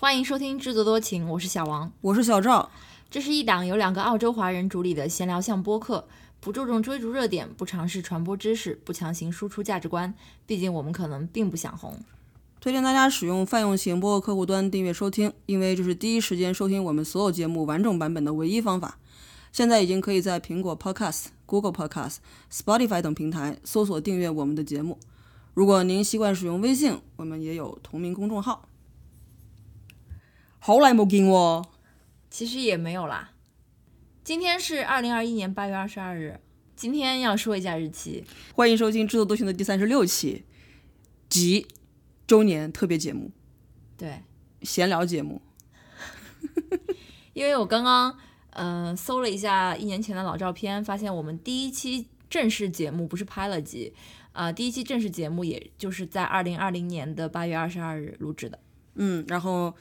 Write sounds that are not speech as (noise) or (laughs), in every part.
欢迎收听《制作多情》，我是小王，我是小赵。这是一档由两个澳洲华人主理的闲聊向播客，不注重追逐热点，不尝试传播知识，不强行输出价值观。毕竟我们可能并不想红。推荐大家使用泛用型播客客户端订阅收听，因为这是第一时间收听我们所有节目完整版本的唯一方法。现在已经可以在苹果 Podcast、Google Podcast、Spotify 等平台搜索订阅我们的节目。如果您习惯使用微信，我们也有同名公众号。好耐冇见喎，其实也没有啦。今天是二零二一年八月二十二日，今天要说一下日期。欢迎收听《制作多情》的第三十六期及周年特别节目对，闲聊节目。因为我刚刚呃搜了一下一年前的老照片，发现我们第一期正式节目不是拍了集，啊、第一期正式节目也就是在二零二零年的八月二十二日录制的。嗯，然后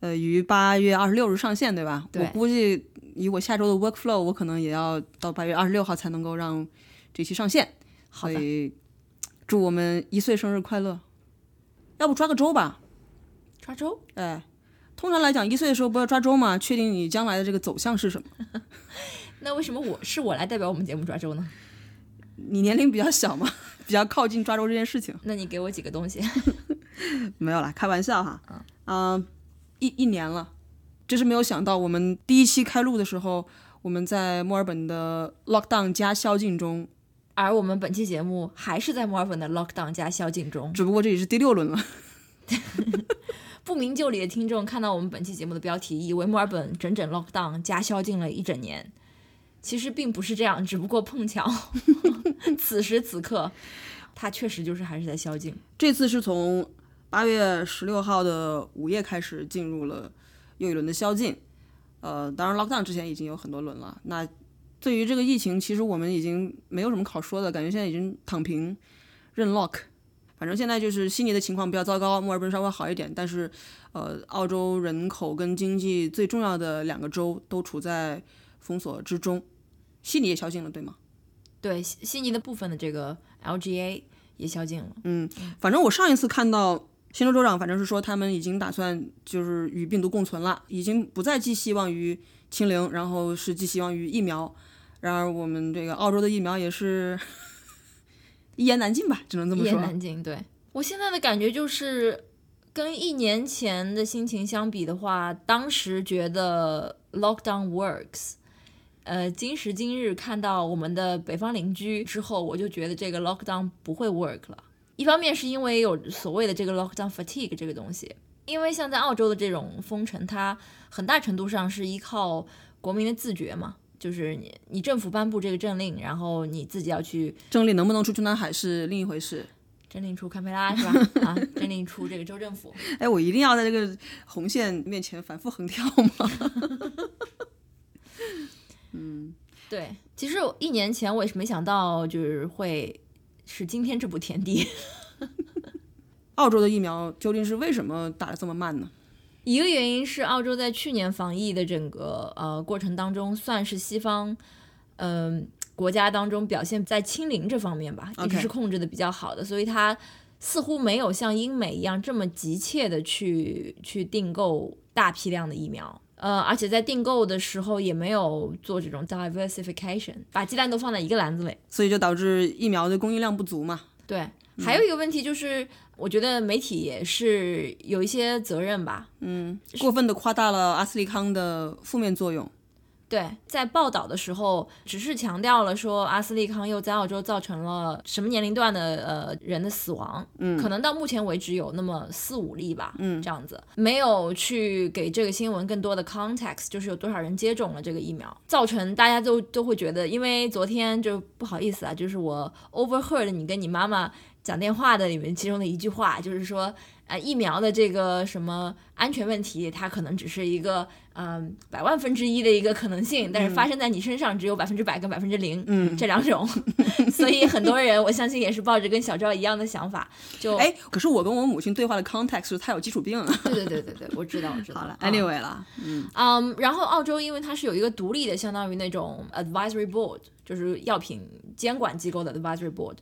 呃于八月二十六日上线，对吧？对我估计以我下周的 workflow，我可能也要到八月二十六号才能够让这期上线。好的，祝我们一岁生日快乐！要不抓个周吧？抓周。哎，通常来讲，一岁的时候不要抓周嘛，确定你将来的这个走向是什么。(laughs) 那为什么我是我来代表我们节目抓周呢？你年龄比较小嘛，(laughs) 比较靠近抓周这件事情。那你给我几个东西？(laughs) 没有啦，开玩笑哈。嗯、一一年了，真是没有想到，我们第一期开录的时候，我们在墨尔本的 lockdown 加宵禁中，而我们本期节目还是在墨尔本的 lockdown 加宵禁中。只不过这也是第六轮了。(laughs) (laughs) 不明就里的听众看到我们本期节目的标题，以为墨尔本整整 lockdown 加宵禁了一整年，其实并不是这样，只不过碰巧 (laughs) 此时此刻，它确实就是还是在宵禁。这次是从八月十六号的午夜开始进入了又一轮的宵禁。呃，当然 lockdown 之前已经有很多轮了。那对于这个疫情，其实我们已经没有什么好说的，感觉现在已经躺平认 lock。反正现在就是悉尼的情况比较糟糕，墨尔本稍微好一点，但是呃，澳洲人口跟经济最重要的两个州都处在封锁之中。悉尼也宵禁了，对吗？对，悉悉尼的部分的这个 LGA 也宵禁了。嗯反正我上一次看到新州州长，反正是说他们已经打算就是与病毒共存了，已经不再寄希望于清零，然后是寄希望于疫苗。然而我们这个澳洲的疫苗也是 (laughs) 一言难尽吧，只能这么说一言。难尽。对我现在的感觉就是，跟一年前的心情相比的话，当时觉得 lockdown works。呃，今时今日看到我们的北方邻居之后，我就觉得这个 lockdown 不会 work 了。一方面是因为有所谓的这个 lockdown fatigue 这个东西，因为像在澳洲的这种封城，它很大程度上是依靠国民的自觉嘛，就是你你政府颁布这个政令，然后你自己要去政令能不能出去南海是另一回事。政令出堪培拉是吧？(laughs) 啊，政令出这个州政府。哎，我一定要在这个红线面前反复横跳吗？(laughs) 嗯对，其实我一年前我也是没想到，就是会是今天这步田地。(laughs) 澳洲的疫苗究竟是为什么打得这么慢呢？一个原因是澳洲在去年防疫的整个呃过程当中，算是西方嗯、国家当中表现在清零这方面吧，一直是控制的比较好的，所以它似乎没有像英美一样这么急切的去去订购大批量的疫苗。呃，而且在订购的时候也没有做这种 diversification，把鸡蛋都放在一个篮子里。所以就导致疫苗的供应量不足嘛。对，还有一个问题就是，我觉得媒体也是有一些责任吧。嗯过分的夸大了阿斯利康的负面作用。对，在报道的时候，只是强调了说阿斯利康又在澳洲造成了什么年龄段的呃人的死亡，嗯，可能到目前为止有那么四五例吧，嗯，这样子，没有去给这个新闻更多的 context，就是有多少人接种了这个疫苗，造成大家都都会觉得，因为昨天就不好意思啊，就是我 overheard 你跟你妈妈讲电话的里面其中的一句话，就是说。呃，疫苗的这个什么安全问题，它可能只是一个嗯、百万分之一的一个可能性，但是发生在你身上只有百分之百跟百分之零，嗯这两种，(laughs) 所以很多人我相信也是抱着跟小赵一样的想法，就哎，可是我跟我母亲对话的 context 是她有基础病啊。对对对对对，我知道我知道。好了啊，anyway 啦，嗯，然后澳洲因为它是有一个独立的，相当于那种 advisory board，就是药品监管机构的 advisory board。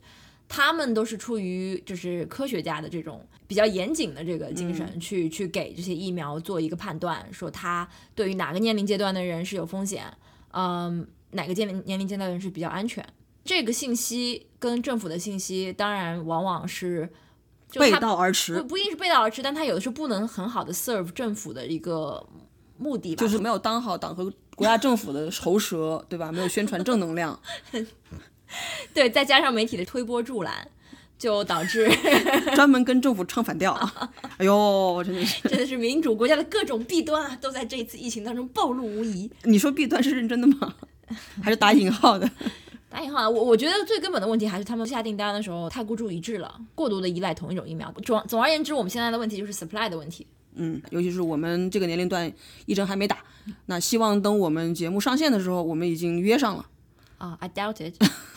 他们都是出于就是科学家的这种比较严谨的这个精神，去去给这些疫苗做一个判断，说它对于哪个年龄阶段的人是有风险，嗯，哪个年龄年龄阶段的人是比较安全。这个信息跟政府的信息，当然往往是背道而驰，不不一定是背道而驰，但他有的时候不能很好的 serve 政府的一个目的吧，就是没有当好党和国家政府的喉舌，对吧？没有宣传正能量。(laughs) (laughs) 对，再加上媒体的推波助澜，就导致 (laughs) 专门跟政府唱反调。哎呦，真的是，真的是民主国家的各种弊端啊，都在这一次疫情当中暴露无遗。你说弊端是认真的吗？(laughs) 还是打引号的？打引号啊。我我觉得最根本的问题还是他们下订单的时候太孤注一掷了，过度的依赖同一种疫苗。总总而言之，我们现在的问题就是 supply 的问题。嗯，尤其是我们这个年龄段一针还没打，那希望等我们节目上线的时候，我们已经约上了。啊，I doubt it。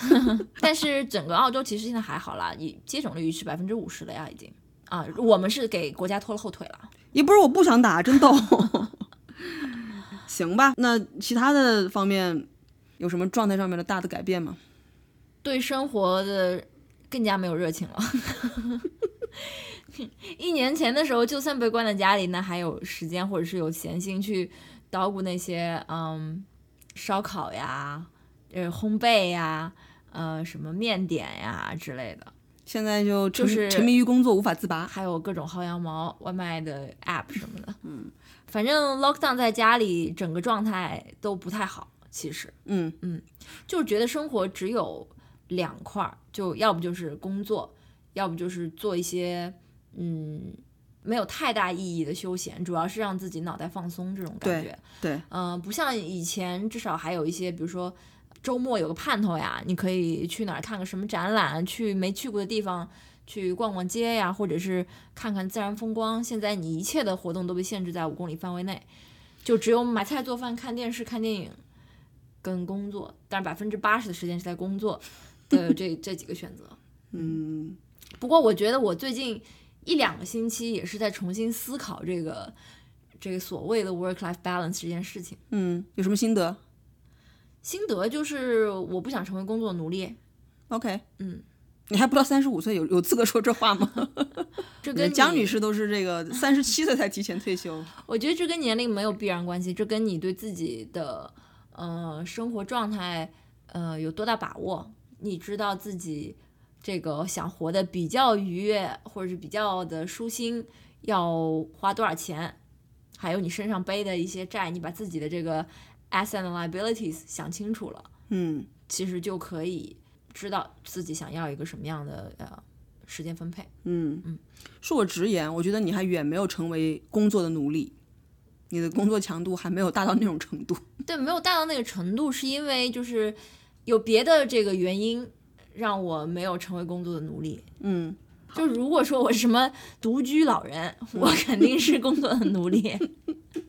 (laughs) 但是整个澳洲其实现在还好啦，你接种率是百分之五十了呀，已经。啊，我们是给国家拖了后腿了。也不是我不想打，真逗。(laughs) 行吧，那其他的方面有什么状态上面的大的改变吗？对生活的更加没有热情了。(laughs) 一年前的时候，就算被关在家里，那还有时间或者是有闲心去捣鼓那些嗯烧烤呀。呃，烘焙呀，呃，什么面点呀之类的，现在就就是沉迷于工作无法自拔，还有各种薅羊毛、外卖的 app 什么的。嗯，(laughs) 反正 lockdown 在家里整个状态都不太好，其实，嗯嗯，就是觉得生活只有两块儿，就要不就是工作，要不就是做一些嗯没有太大意义的休闲，主要是让自己脑袋放松这种感觉。对，嗯，不像以前，至少还有一些，比如说。周末有个盼头呀，你可以去哪儿看个什么展览，去没去过的地方去逛逛街呀，或者是看看自然风光。现在你一切的活动都被限制在五公里范围内，就只有买菜、做饭、看电视、看电影跟工作，但是百分之八十的时间是在工作的这 (laughs) 这几个选择。嗯，不过我觉得我最近一两个星期也是在重新思考这个这个所谓的 work-life balance 这件事情。嗯，有什么心得？心得就是我不想成为工作奴隶。OK，嗯，你还不到三十五岁，有有资格说这话吗？(laughs) 这跟江女士都是这个 (laughs) 三十七岁才提前退休。(laughs) 我觉得这跟年龄没有必然关系，这跟你对自己的呃生活状态呃有多大把握，你知道自己这个想活得比较愉悦或者是比较的舒心，要花多少钱，还有你身上背的一些债，你把自己的这个。Asset and liabilities 想清楚了，嗯，其实就可以知道自己想要一个什么样的呃时间分配。嗯嗯，恕我直言，我觉得你还远没有成为工作的奴隶，你的工作强度还没有大到那种程度。对，没有大到那个程度，是因为就是有别的这个原因让我没有成为工作的奴隶。嗯，就如果说我是什么独居老人，我肯定是工作的奴隶。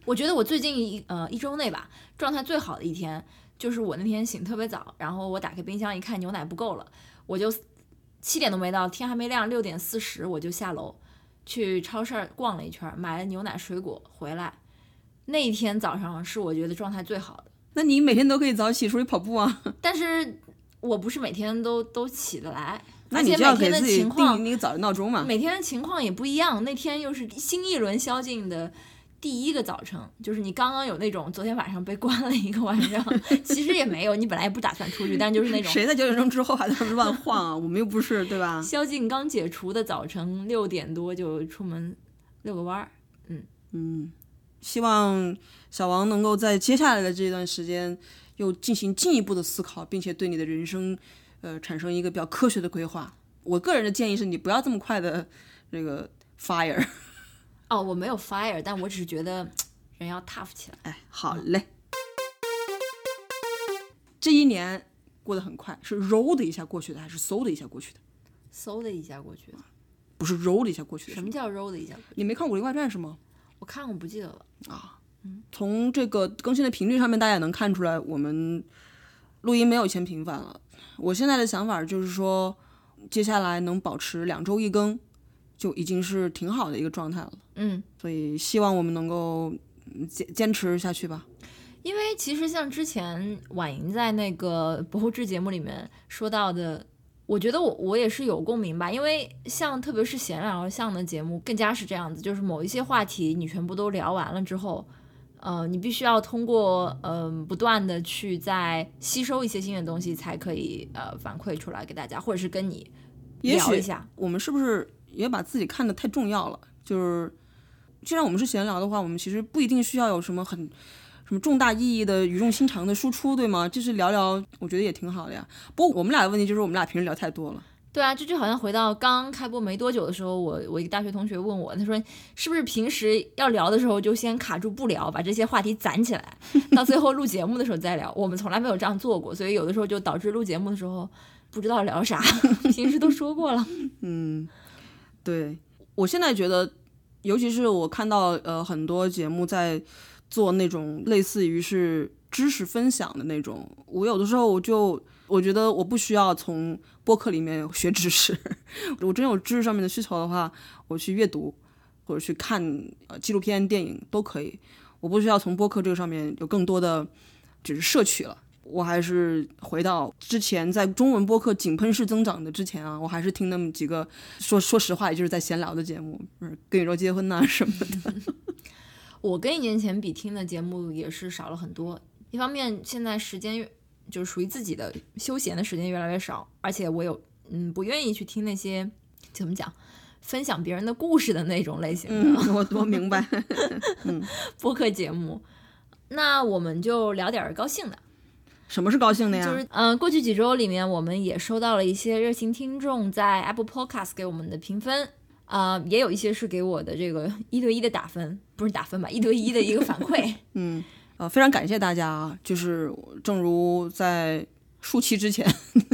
我觉得我最近一呃一周内吧，状态最好的一天就是我那天醒特别早，然后我打开冰箱一看牛奶不够了，我就七点都没到，天还没亮，六点四十我就下楼去超市逛了一圈，买了牛奶水果回来。那一天早上是我觉得状态最好的。那你每天都可以早起出去跑步啊？(laughs) 但是我不是每天都都起得来，那你就要给自己定那个早的闹钟嘛。每天的情况也不一样，那天又是新一轮宵禁的。第一个早晨，就是你刚刚有那种昨天晚上被关了一个晚上，(laughs) 其实也没有，你本来也不打算出去，但就是那种谁在九点钟之后还在乱晃啊？我们又不是对吧？宵禁刚解除的早晨六点多就出门遛个弯儿，嗯嗯，希望小王能够在接下来的这段时间又进行进一步的思考，并且对你的人生呃产生一个比较科学的规划。我个人的建议是你不要这么快的这个 fire。哦，我没有 fire，但我只是觉得人要 tough 起来。哎，好嘞。这一年过得很快，是揉的一下过去的，还是嗖的一下过去的？嗖的一下过去的，不是揉的一下过去的。什么叫揉的一下？你没看《武林外传》是吗？我看过，不记得了啊。嗯，从这个更新的频率上面，大家也能看出来，我们录音没有以前频繁了。我现在的想法就是说，接下来能保持两周一更。就已经是挺好的一个状态了，嗯，所以希望我们能够坚坚持下去吧。因为其实像之前婉莹在那个博后志节目里面说到的，我觉得我我也是有共鸣吧，因为像特别是闲聊向的节目，更加是这样子，就是某一些话题你全部都聊完了之后，呃，你必须要通过嗯、不断的去再吸收一些新的东西，才可以呃反馈出来给大家，或者是跟你也许聊一下。我们是不是也把自己看得太重要了？就是既然我们是闲聊的话，我们其实不一定需要有什么很什么重大意义的语重心长的输出，对吗？就是聊聊，我觉得也挺好的呀。不过我们俩的问题就是我们俩平时聊太多了。对啊，这就好像回到刚开播没多久的时候，我我一个大学同学问我，他说是不是平时要聊的时候就先卡住不聊，把这些话题攒起来，(laughs) 到最后录节目的时候再聊。我们从来没有这样做过，所以有的时候就导致录节目的时候不知道聊啥，(laughs) 平时都说过了。对我现在觉得，尤其是我看到呃很多节目在做那种类似于是知识分享的那种，我有的时候我就我觉得我不需要从播客里面学知识，(laughs) 我真有知识上面的需求的话，我去阅读或者去看呃纪录片、电影都可以，我不需要从播客这个上面有更多的只是摄取了。我还是回到之前在中文播客井喷式增长的之前啊，我还是听那么几个说说实话，也就是在闲聊的节目，嗯，跟宇宙结婚呐、什么的。(laughs) 我跟一年前比听的节目也是少了很多。一方面，现在时间越就是属于自己的休闲的时间越来越少，而且我有嗯不愿意去听那些怎么讲分享别人的故事的那种类型的、嗯，我我明白。(laughs) 播客节目。那我们就聊点儿高兴的，什么是高兴的呀？就是嗯、呃过去几周里面，我们也收到了一些热心听众在 Apple Podcast 给我们的评分。啊、也有一些是给我的这个一对一的打分，不是打分吧，一对一的一个反馈。(laughs) 嗯呃，非常感谢大家啊！就是正如在数期之前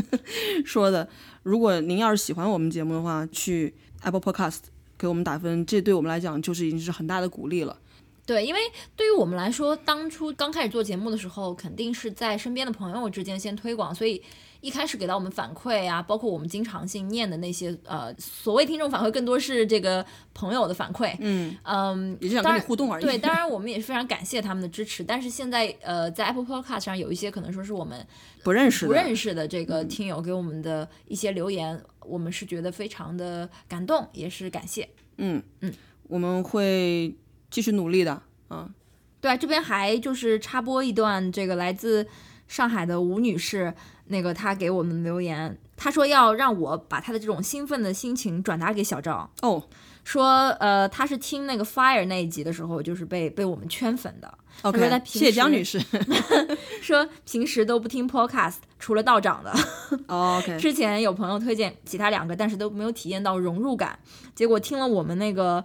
(laughs) 说的，如果您要是喜欢我们节目的话，去 Apple Podcast 给我们打分，这对我们来讲就是已经是很大的鼓励了。对，因为对于我们来说，当初刚开始做节目的时候，肯定是在身边的朋友之间先推广，所以一开始给到我们反馈啊，包括我们经常性念的那些呃所谓听众反馈，更多是这个朋友的反馈。嗯嗯，也就想互动而已。对，当然 (laughs) 我们也是非常感谢他们的支持，但是现在呃，在 Apple Podcast 上有一些可能说是我们不认识，不认识的这个听友给我们的一些留言，我们是觉得非常的感动，也是感谢。嗯嗯，我们会继续努力的。嗯，对啊，这边还就是插播一段，这个来自上海的吴女士，那个她给我们留言，她说要让我把她的这种兴奋的心情转达给小赵，哦，说呃，她是听那个 Fire 那一集的时候，就是被被我们圈粉的，，OK，平谢谢江女士。(laughs) 说平时都不听 Podcast，除了道长的。哦 OK，(laughs) 之前有朋友推荐其他两个，但是都没有体验到融入感。结果听了我们那个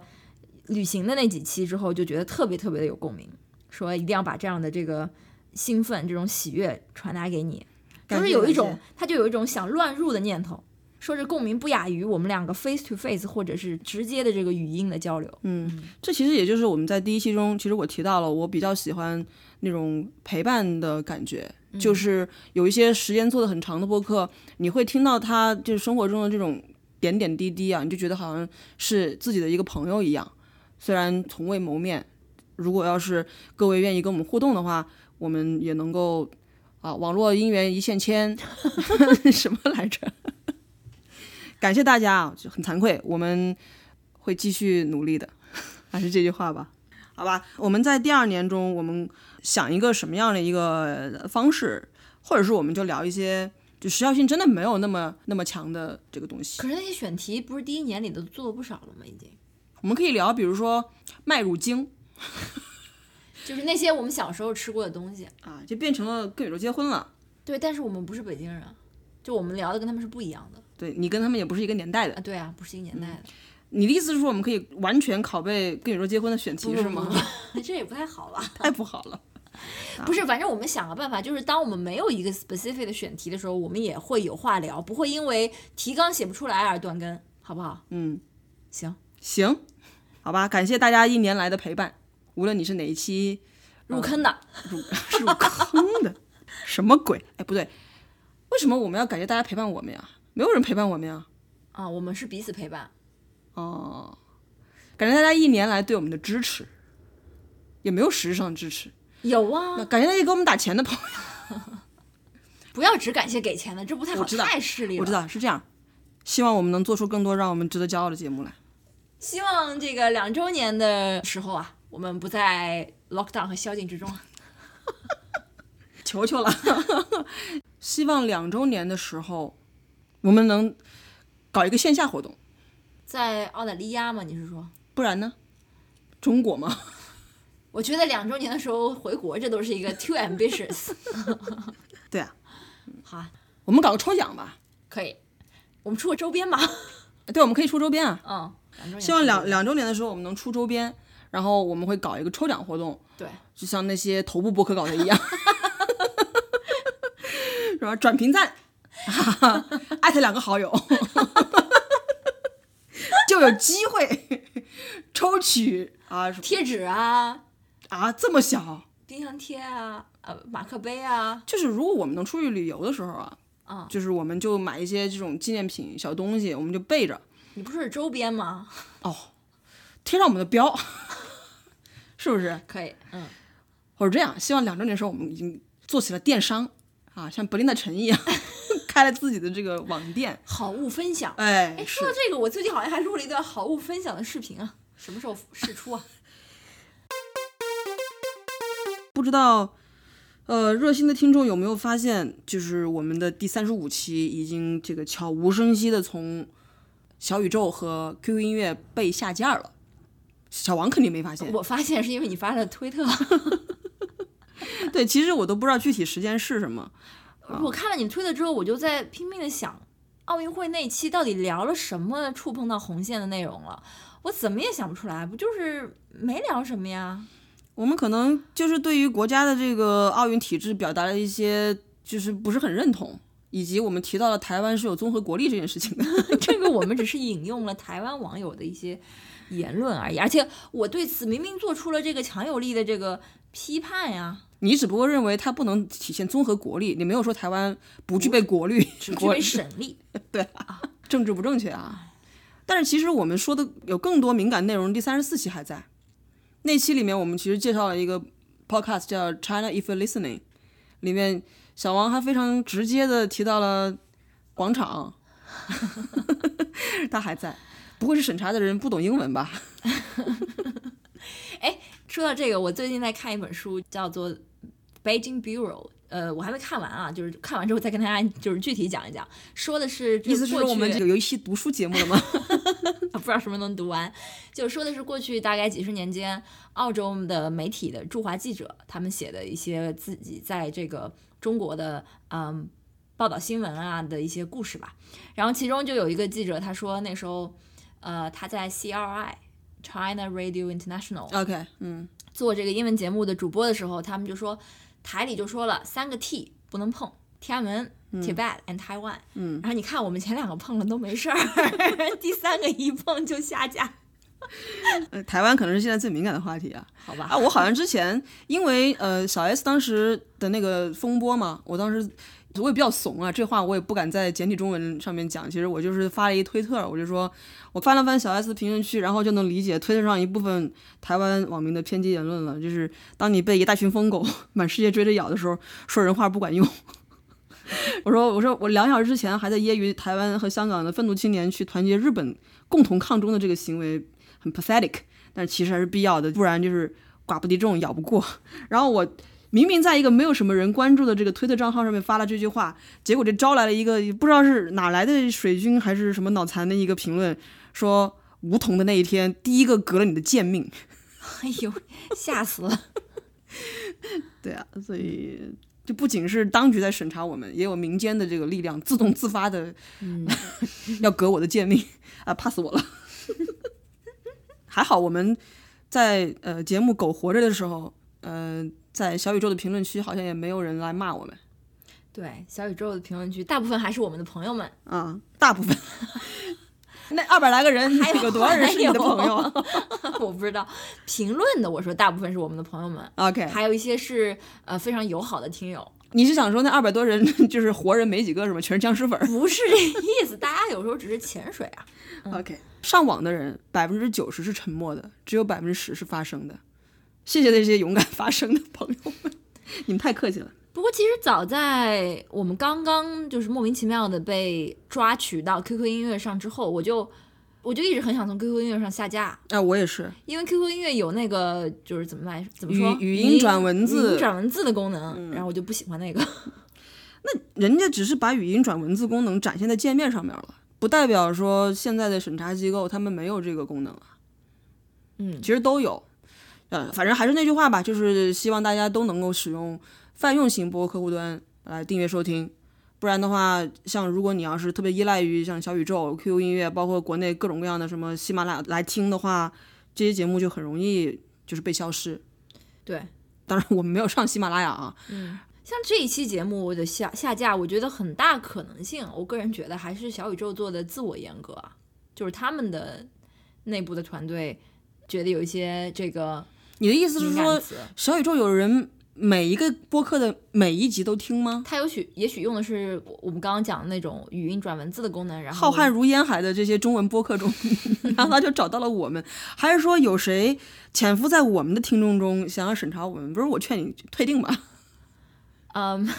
旅行的那几期之后，就觉得特别特别的有共鸣，说一定要把这样的这个兴奋、这种喜悦传达给你，就是有一种他就有一种想乱入的念头。说这共鸣不亚于我们两个 face to face 或者是直接的这个语音的交流。嗯这其实也就是我们在第一期中，其实我提到了，我比较喜欢那种陪伴的感觉，就是有一些时间做的很长的播客，你会听到他就是生活中的这种点点滴滴啊，你就觉得好像是自己的一个朋友一样，虽然从未谋面。如果要是各位愿意跟我们互动的话，我们也能够啊，网络姻缘一线牵，(laughs) 什么来着？(laughs) 感谢大家啊，就很惭愧，我们会继续努力的。(laughs) 还是这句话吧，好吧。我们在第二年中，我们想一个什么样的一个方式，或者是我们就聊一些就时效性真的没有那么那么强的这个东西。可是那些选题不是第一年里都做了不少了吗？已经，我们可以聊，比如说麦乳精 (laughs) 就是那些我们小时候吃过的东西。啊，就变成了跟宇宙结婚了。对，但是我们不是北京人，就我们聊的跟他们是不一样的对你跟他们也不是一个年代的啊。，对啊，不是一个年代的。你的意思是说我们可以完全拷贝跟宇宙结婚的选题是吗？(laughs) 这也不太好吧？(laughs) 太不好了。不是，反正我们想个办法，就是当我们没有一个 specific 的选题的时候，我们也会有话聊，不会因为提纲写不出来而断更，好不好？嗯，行，行，好吧，感谢大家一年来的陪伴，无论你是哪一期入坑的，(laughs) 是入坑的，什么鬼？哎，不对，为什么我们要感谢大家陪伴我们呀？没有人陪伴我们呀。啊，我们是彼此陪伴。哦，感谢大家一年来对我们的支持，也没有实质上的支持。有啊那，感谢那些给我们打钱的朋友。(laughs) 不要只感谢给钱的，这不太好，太势利了。我知道是这样，希望我们能做出更多让我们值得骄傲的节目来。希望这个两周年的时候啊，我们不在 lockdown 和宵禁之中。求求了，(laughs) 希望两周年的时候，我们能搞一个线下活动，在澳大利亚吗？你是说？不然呢？中国吗？(laughs) 我觉得两周年的时候回国，这都是一个 too ambitious。(laughs) 对啊，好，我们搞个抽奖吧。可以，我们出个周边吧。对，我们可以出周边啊。嗯，希望两两周年的时候我们能出周边，然后我们会搞一个抽奖活动。对，就像那些头部博客搞的一样，是吧？转评赞，(laughs) 艾特两个好友，(laughs) 就有机会 (laughs) 抽取啊贴纸啊。啊这么小。冰箱贴啊呃马克杯啊，就是如果我们能出去旅游的时候啊，啊，就是我们就买一些这种纪念品小东西，我们就备着你不是周边吗？哦，贴上我们的标，(laughs) 是不是？可以，嗯，或者这样，希望两周年的时候我们已经做起了电商啊，像柏林的城一样，(laughs) 开了自己的这个网店。好物分享。哎，哎，说到这个，我最近好像还录了一段好物分享的视频啊，什么时候试出啊？(laughs) 不知道，呃，热心的听众有没有发现，就是我们的第三十五期已经这个悄无声息的从小宇宙和 QQ 音乐被下架了。小王肯定没发现，我发现是因为你发的推特，(laughs) 对，其实我都不知道具体时间是什么。(laughs) 我看了你推特之后，我就在拼命的想，奥运会那期到底聊了什么触碰到红线的内容了？我怎么也想不出来，不就是没聊什么呀？我们可能就是对于国家的这个奥运体制表达了一些就是不是很认同，以及我们提到了台湾是有综合国力这件事情的。(laughs) 这个我们只是引用了台湾网友的一些言论而已，而且我对此明明做出了这个强有力的这个批判呀，你只不过认为它不能体现综合国力，你没有说台湾不具备国力，(laughs) 只具备省力。(laughs) 对啊，政治不正确啊。但是其实我们说的有更多敏感内容，第三十四期还在。那期里面我们其实介绍了一个 podcast 叫 China If You're Listening，里面小王还非常直接的提到了广场，(laughs) 他还在。不会是审查的人不懂英文吧？(laughs) 哎说到这个，我最近在看一本书，叫做《Beijing Bureau》。呃，我还没看完啊，就是看完之后再跟大家就是具体讲一讲。说的是意思是我们有有一期读书节目了吗？(laughs) 不知道什么能读完，就说的是过去大概几十年间，澳洲的媒体的驻华记者他们写的一些自己在这个中国的嗯报道新闻啊的一些故事吧。然后其中就有一个记者他说那时候呃他在 CRI China Radio International OK，嗯，做这个英文节目的主播的时候，他们就说台里就说了三个 T 不能碰，天安门。Tibet and Taiwan，嗯，然后你看我们前两个碰了都没事儿，(laughs) 第三个一碰就下架，(laughs) 呃台湾可能是现在最敏感的话题啊。好吧？啊，我好像之前因为呃小 S 当时的那个风波嘛，我当时我也比较怂啊，这话我也不敢在简体中文上面讲。其实我就是发了一推特，我就说我翻了翻小 S 评论区，然后就能理解推特上一部分台湾网民的偏激言论了。就是当你被一大群疯狗 (laughs) 满世界追着咬的时候，说人话不管用。(laughs) 我说我说我两小时之前还在揶揄台湾和香港的愤怒青年去团结日本共同抗中的这个行为很 pathetic，但其实还是必要的，不然就是寡不敌众咬不过。(laughs) 然后我明明在一个没有什么人关注的这个推特账号上面发了这句话，结果这招来了一个不知道是哪来的水军还是什么脑残的一个评论，说梧桐的那一天第一个革了你的贱命。哎呦，吓死了！对啊，所以。就不仅是当局在审查我们，也有民间的这个力量自动自发的，嗯，(laughs) 要革我的贱命啊，怕死我了。(laughs) 还好我们在呃节目苟活着的时候，呃，在小宇宙的评论区好像也没有人来骂我们对，小宇宙的评论区大部分还是我们的朋友们，啊，大部分。(laughs) 那二百来个人，还有有多少人是你的朋友啊 (laughs) 我不知道评论的，我说大部分是我们的朋友们，？OK，还有一些是呃非常友好的听友，你是想说那二百多人 (laughs) 就是活人没几个是吗？全是僵尸粉儿不是这个意思，大家有时候只是潜水啊。？OK，上网的人百分之九十是沉默的，只有百分之十是发声的。谢谢那些勇敢发声的朋友们，你们太客气了。不过其实早在我们刚刚就是莫名其妙的被抓取到 QQ 音乐上之后，我就我就一直很想从 QQ 音乐上下架，哎、我也是，因为 QQ 音乐有那个就是怎么来怎么说语语音转文字嗯语音转文字的功能，然后我就不喜欢那个。(laughs) 那人家只是把语音转文字功能展现在界面上面了，不代表说现在的审查机构他们没有这个功能啊。嗯其实都有。呃，反正还是那句话吧，就是希望大家都能够使用泛用型播客客户端来订阅收听。不然的话，像如果你要是特别依赖于像小宇宙、QQ 音乐，包括国内各种各样的什么喜马拉雅来听的话，这些节目就很容易就是被消失。对，当然，我们没有上喜马拉雅啊。嗯像这一期节目的下下架，我觉得很大可能性，我个人觉得还是小宇宙做的自我严格啊，就是他们的内部的团队觉得有一些这个你的意思是说，小宇宙有人每一个播客的每一集都听吗？他有许也许用的是我们刚刚讲的那种语音转文字的功能，然后浩瀚如烟海的这些中文播客中，(laughs) 然后他就找到了我们，还是说有谁潜伏在我们的听众中想要审查我们？不是，我劝你退订吧。(laughs) 嗯，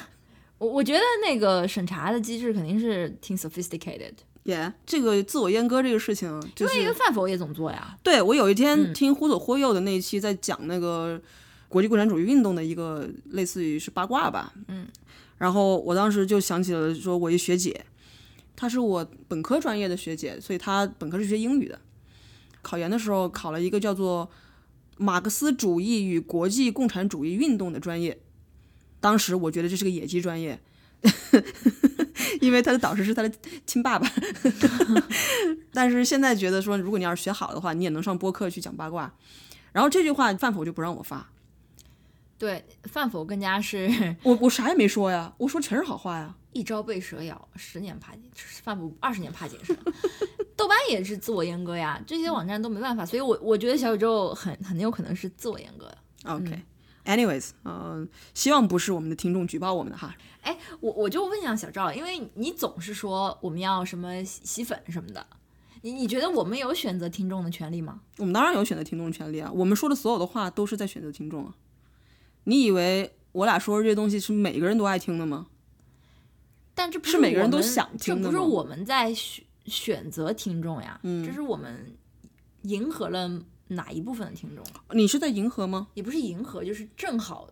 我我觉得那个审查的机制肯定是挺 sophisticated，耶、这个自我阉割这个事情，就因为一个是饭否也总做呀。对我有一天听忽左忽右的那一期，在讲那个国际共产主义运动的一个类似于是八卦吧，嗯，然后我当时就想起了说，我一学姐，她是我本科专业的学姐，所以她本科是学英语的，考研的时候考了一个叫做马克思主义与国际共产主义运动的专业，当时我觉得这是个野鸡专业。因为他的导师是他的亲爸爸，(laughs) 但是现在觉得说，如果你要是学好的话，你也能上播客去讲八卦。然后这句话范否就不让我发，对，范否更加是我我啥也没说呀，我说全是好话呀。一朝被蛇咬，十年怕井，范否二十年怕井绳。(laughs) 豆瓣也是自我阉割呀，这些网站都没办法，所以我我觉得小宇宙很很有可能是自我阉割的。OK，anyways，、嗯、希望不是我们的听众举报我们的哈。哎，我我就问一下小赵，因为你总是说我们要什么洗洗粉什么的，你你觉得我们有选择听众的权利吗？我们当然有选择听众的权利啊，我们说的所有的话都是在选择听众啊。你以为我俩说的这些东西是每个人都爱听的吗？但这不是每个人都想听的吗这不是我们在选选择听众呀，嗯这是我们迎合了哪一部分的听众，你是在迎合吗？也不是迎合，就是正好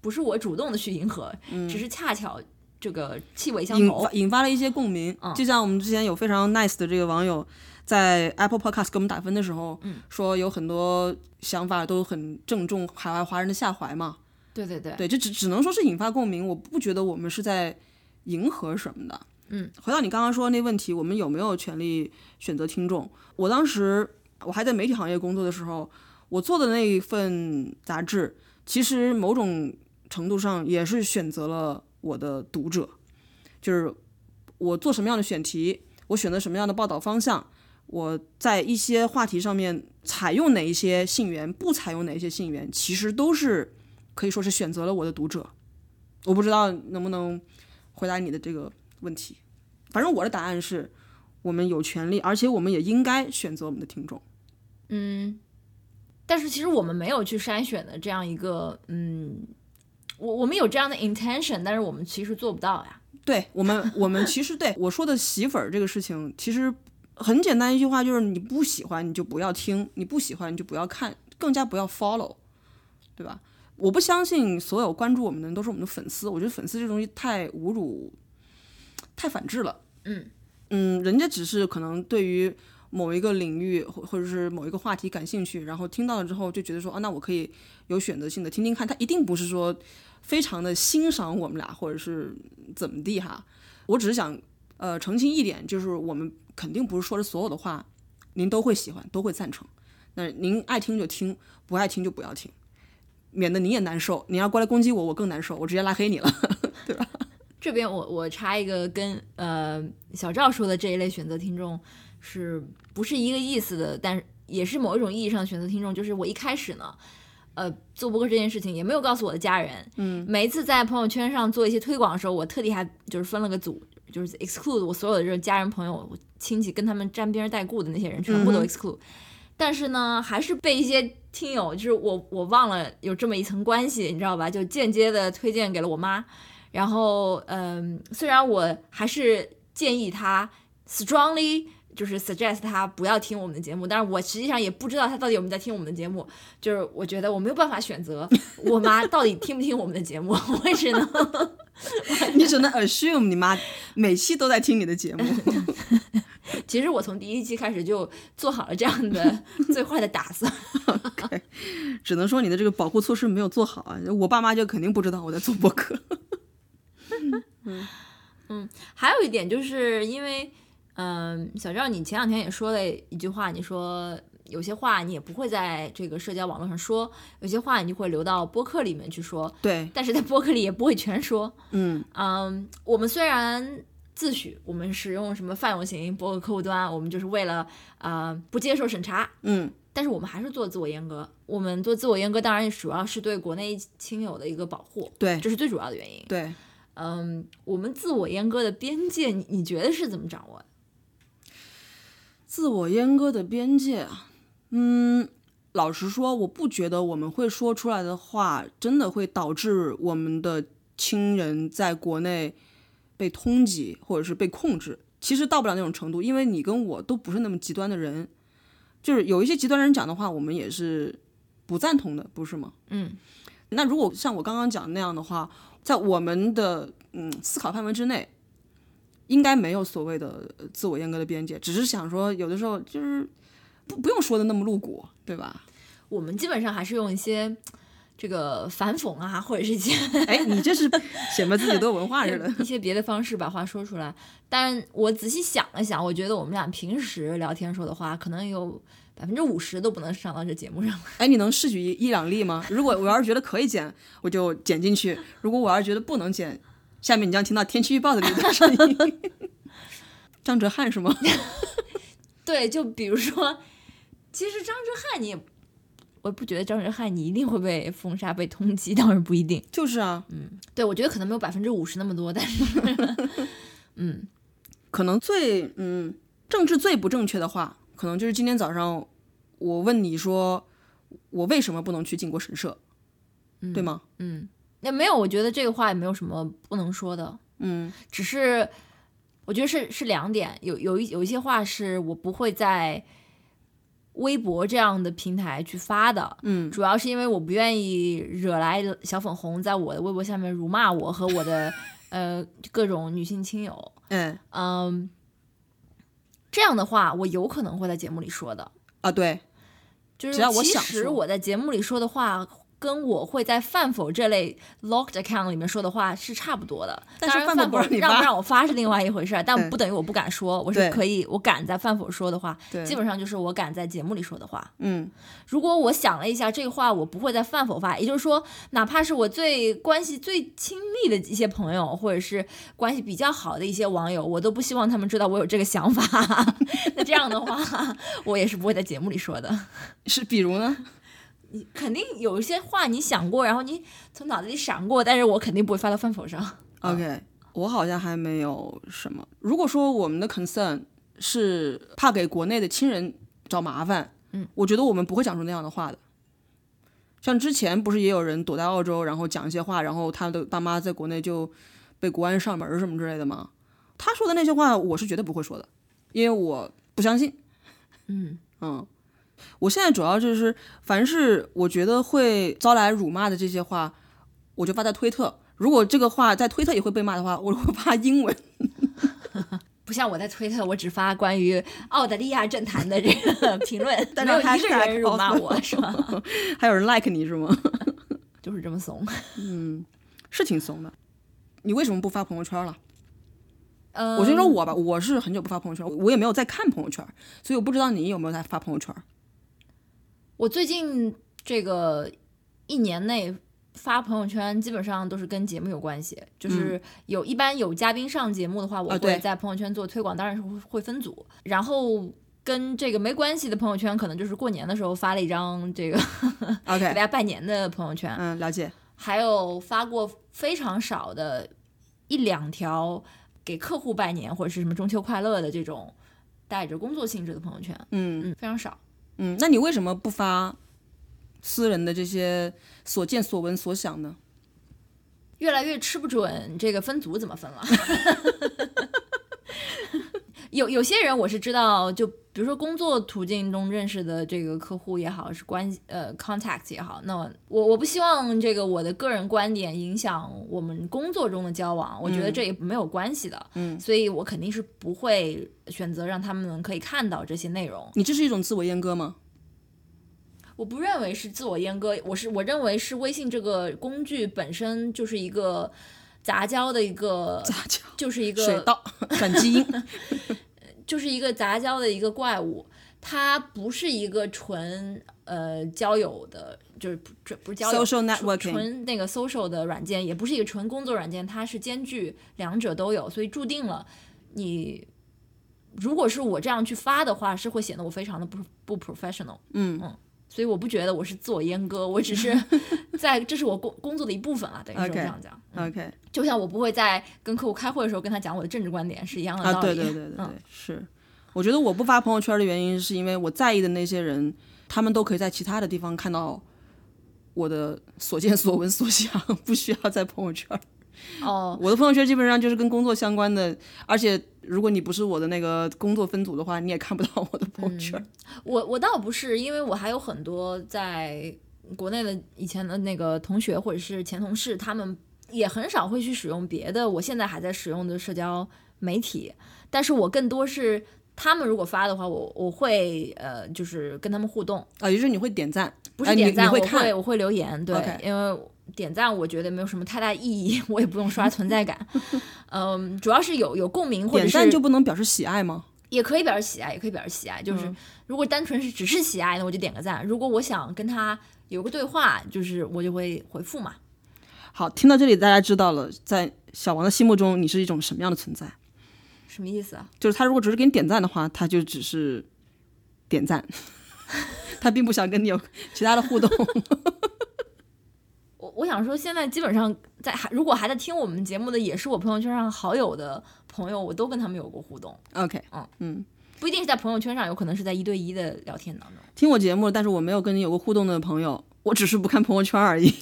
不是我主动的去迎合，只是恰巧这个气味相投嗯引发。引发了一些共鸣。嗯就像我们之前有非常 nice 的这个网友在 Apple Podcast 给我们打分的时候，嗯说有很多想法都很正中海外华人的下怀嘛。对对对，对，这只只能说是引发共鸣，我不觉得我们是在迎合什么的。嗯，回到你刚刚说的那问题，我们有没有权利选择听众？我当时我还在媒体行业工作的时候，我做的那一份杂志，其实某种程度上也是选择了我的读者，就是我做什么样的选题，我选择什么样的报道方向，我在一些话题上面采用哪一些信源，不采用哪一些信源，其实都是可以说是选择了我的读者。我不知道能不能回答你的这个问题，反正我的答案是，我们有权利，而且我们也应该选择我们的听众。嗯，但是其实我们没有去筛选的这样一个，嗯，我我们有这样的 intention，但是我们其实做不到呀。对我们，我们其实对我说的洗粉儿这个事情，其实很简单一句话，就是你不喜欢你就不要听，你不喜欢你就不要看，更加不要 follow，对吧？我不相信所有关注我们的人都是我们的粉丝，我觉得粉丝这东西太侮辱，太反制了。嗯嗯，人家只是可能对于某一个领域或或者是某一个话题感兴趣，然后听到了之后就觉得说啊，那我可以有选择性的听听看。他一定不是说非常的欣赏我们俩，或者是怎么地哈。我只是想呃澄清一点，就是我们肯定不是说的所有的话您都会喜欢，都会赞成。那您爱听就听，不爱听就不要听，免得你也难受。你要过来攻击我，我更难受，我直接拉黑你了。(laughs) 对吧这边我我插一个跟呃小赵说的这一类选择听众是不是一个意思的？但也是某一种意义上的选择听众。就是我一开始呢，呃，做播客这件事情也没有告诉我的家人。嗯，每一次在朋友圈上做一些推广的时候，我特地还就是分了个组，就是 exclude 我所有的这种家人朋友、我亲戚跟他们沾边带故的那些人全部都 exclude。但是呢，还是被一些听友，就是我我忘了有这么一层关系，你知道吧？就间接的推荐给了我妈。然后，嗯，虽然我还是建议他 strongly 就是 suggest 他不要听我们的节目，但是我实际上也不知道他到底有没有在听我们的节目。就是我觉得我没有办法选择我妈到底听不听我们的节目，(laughs) 我只能 (laughs) 你只能 assume 你妈每期都在听你的节目。(laughs) 其实我从第一期开始就做好了这样的最坏的打算。只能说你的这个保护措施没有做好啊！我爸妈就肯定不知道我在做播客。嗯嗯，还有一点就是因为，嗯，小赵，你前两天也说了一句话，你说有些话你也不会在这个社交网络上说，有些话你就会留到播客里面去说。对，但是在播客里也不会全说。嗯嗯，我们虽然自诩我们使用什么泛用型播客客户端，我们就是为了啊不接受审查。嗯，但是我们还是做自我阉割。我们做自我阉割，当然主要是对国内亲友的一个保护。对，这是最主要的原因。对。嗯，我们自我阉割的边界，你你觉得是怎么掌握？自我阉割的边界啊，嗯，老实说，我不觉得我们会说出来的话，真的会导致我们的亲人在国内被通缉或者是被控制。其实到不了那种程度，因为你跟我都不是那么极端的人，就是有一些极端人讲的话，我们也是不赞同的，不是吗？嗯，那如果像我刚刚讲那样的话。在我们的嗯思考范围之内，应该没有所谓的自我阉割的边界，只是想说有的时候就是不不用说的那么露骨，对吧？我们基本上还是用一些这个反讽啊，或者是一些哎，你这是显摆自己多文化似的，一些别的方式把话说出来。但我仔细想了想，我觉得我们俩平时聊天说的话，可能有。百分之五十都不能上到这节目上。哎，你能试举一一两例吗？如果我要是觉得可以剪，我就剪进去；如果我要是觉得不能剪，下面你将听到天气预报的那段声音。张哲瀚是吗？对，就比如说，其实张哲瀚你，我不觉得张哲瀚你一定会被封杀、被通缉，倒是不一定。就是啊，嗯，对，我觉得可能没有百分之五十那么多，但是，(laughs) 嗯，可能最嗯政治最不正确的话。可能就是今天早上，我问你说，我为什么不能去靖国神社，对吗？嗯，那没有，我觉得这个话也没有什么不能说的。嗯，只是我觉得是是两点，有有一有一些话是我不会在微博这样的平台去发的。嗯，主要是因为我不愿意惹来小粉红在我的微博下面辱骂我和我的呃各种女性亲友。嗯嗯。这样的话，我有可能会在节目里说的啊，对，就是其实我在节目里说的话。跟我会在饭否这类 locked account 里面说的话是差不多的，但是饭否让不让我发是另外一回事儿，但不等于我不敢说，我是可以，我敢在饭否说的话，基本上就是我敢在节目里说的话。嗯，如果我想了一下，这个话我不会在饭否发，也就是说，哪怕是我最关系最亲密的一些朋友，或者是关系比较好的一些网友，我都不希望他们知道我有这个想法。(laughs) 那这样的话，我也是不会在节目里说的。(laughs) 是，比如呢？你肯定有一些话你想过，然后你从脑子里闪过，但是我肯定不会发到饭否上。(laughs) OK，我好像还没有什么。如果说我们的 concern 是怕给国内的亲人找麻烦，嗯，我觉得我们不会讲出那样的话的。像之前不是也有人躲在澳洲，然后讲一些话，然后他的爸妈在国内就被国安上门什么之类的吗？他说的那些话，我是绝对不会说的，因为我不相信。嗯嗯。我现在主要就是，凡是我觉得会招来辱骂的这些话，我就发在推特。如果这个话在推特也会被骂的话，我会发英文。(laughs) 不像我在推特，我只发关于澳大利亚政坛的这个 (laughs) 评论，(laughs) 但是一个人辱骂我是吗？还有人 like 你是吗？就是这么怂。嗯，是挺怂的。你为什么不发朋友圈了？呃，我先说我吧，我是很久不发朋友圈，我也没有在看朋友圈，所以我不知道你有没有在发朋友圈。我最近这个一年内发朋友圈，基本上都是跟节目有关系。就是有一般有嘉宾上节目的话，我会在朋友圈做推广，当然是会会分组。然后跟这个没关系的朋友圈，可能就是过年的时候发了一张这个 OK 给大家拜年的朋友圈。嗯，了解。还有发过非常少的一两条给客户拜年或者是什么中秋快乐的这种带着工作性质的朋友圈。嗯嗯，非常少。嗯，那你为什么不发私人的这些所见所闻所想呢？越来越吃不准这个分组怎么分了。(laughs) 有有些人我是知道，就比如说工作途径中认识的这个客户也好，是关系呃 contact 也好，那我我不希望这个我的个人观点影响我们工作中的交往，我觉得这也没有关系的，嗯，所以我肯定是不会选择让他们可以看到这些内容。你这是一种自我阉割吗？我不认为是自我阉割，我是我认为是微信这个工具本身就是一个杂交的一个杂交就是一个水稻 (laughs) 转基因，(laughs) 就是一个杂交的一个怪物，它不是一个纯呃交友的，就是不不是交友 Social 纯 networking 纯那个 social 的软件，也不是一个纯工作软件，它是兼具两者都有，所以注定了你如果是我这样去发的话，是会显得我非常的不不 professional。嗯嗯。所以我不觉得我是自我阉割，我只是 (laughs) 在这是我工工作的一部分啊，等于说这样讲。嗯 OK 就像我不会在跟客户开会的时候跟他讲我的政治观点是一样的啊，道理。对对对对对，嗯是。我觉得我不发朋友圈的原因，是因为我在意的那些人，他们都可以在其他的地方看到我的所见所闻所想，不需要在朋友圈。(laughs) 哦，我的朋友圈基本上就是跟工作相关的，而且如果你不是我的那个工作分组的话，你也看不到我的 (laughs) 朋友圈。我我倒不是，因为我还有很多在国内的以前的那个同学或者是前同事，他们也很少会去使用别的我现在还在使用的社交媒体，但是我更多是他们如果发的话，我我会呃就是跟他们互动，啊，也就是你会点赞，不是点赞，我会我会留言，对因为点赞我觉得没有什么太大意义，(laughs) 我也不用刷存在感，(laughs) 嗯，主要是有有共鸣或者是点赞就不能表示喜爱吗？也可以表示喜爱，也可以表示喜爱。就是嗯如果单纯是只是喜爱，那我就点个赞；如果我想跟他有个对话，就是我就会回复嘛。好，听到这里，大家知道了，在小王的心目中，你是一种什么样的存在？什么意思啊？就是他如果只是给你点赞的话，他就只是点赞，(laughs) 他并不想跟你有其他的互动。我我想说，现在基本上在还如果还在听我们节目的，也是我朋友圈上好友的朋友，我都跟他们有过互动，OK，嗯嗯不一定是在朋友圈上，有可能是在一对一的聊天当中。听我节目，但是我没有跟你有过互动的朋友，我只是不看朋友圈而已。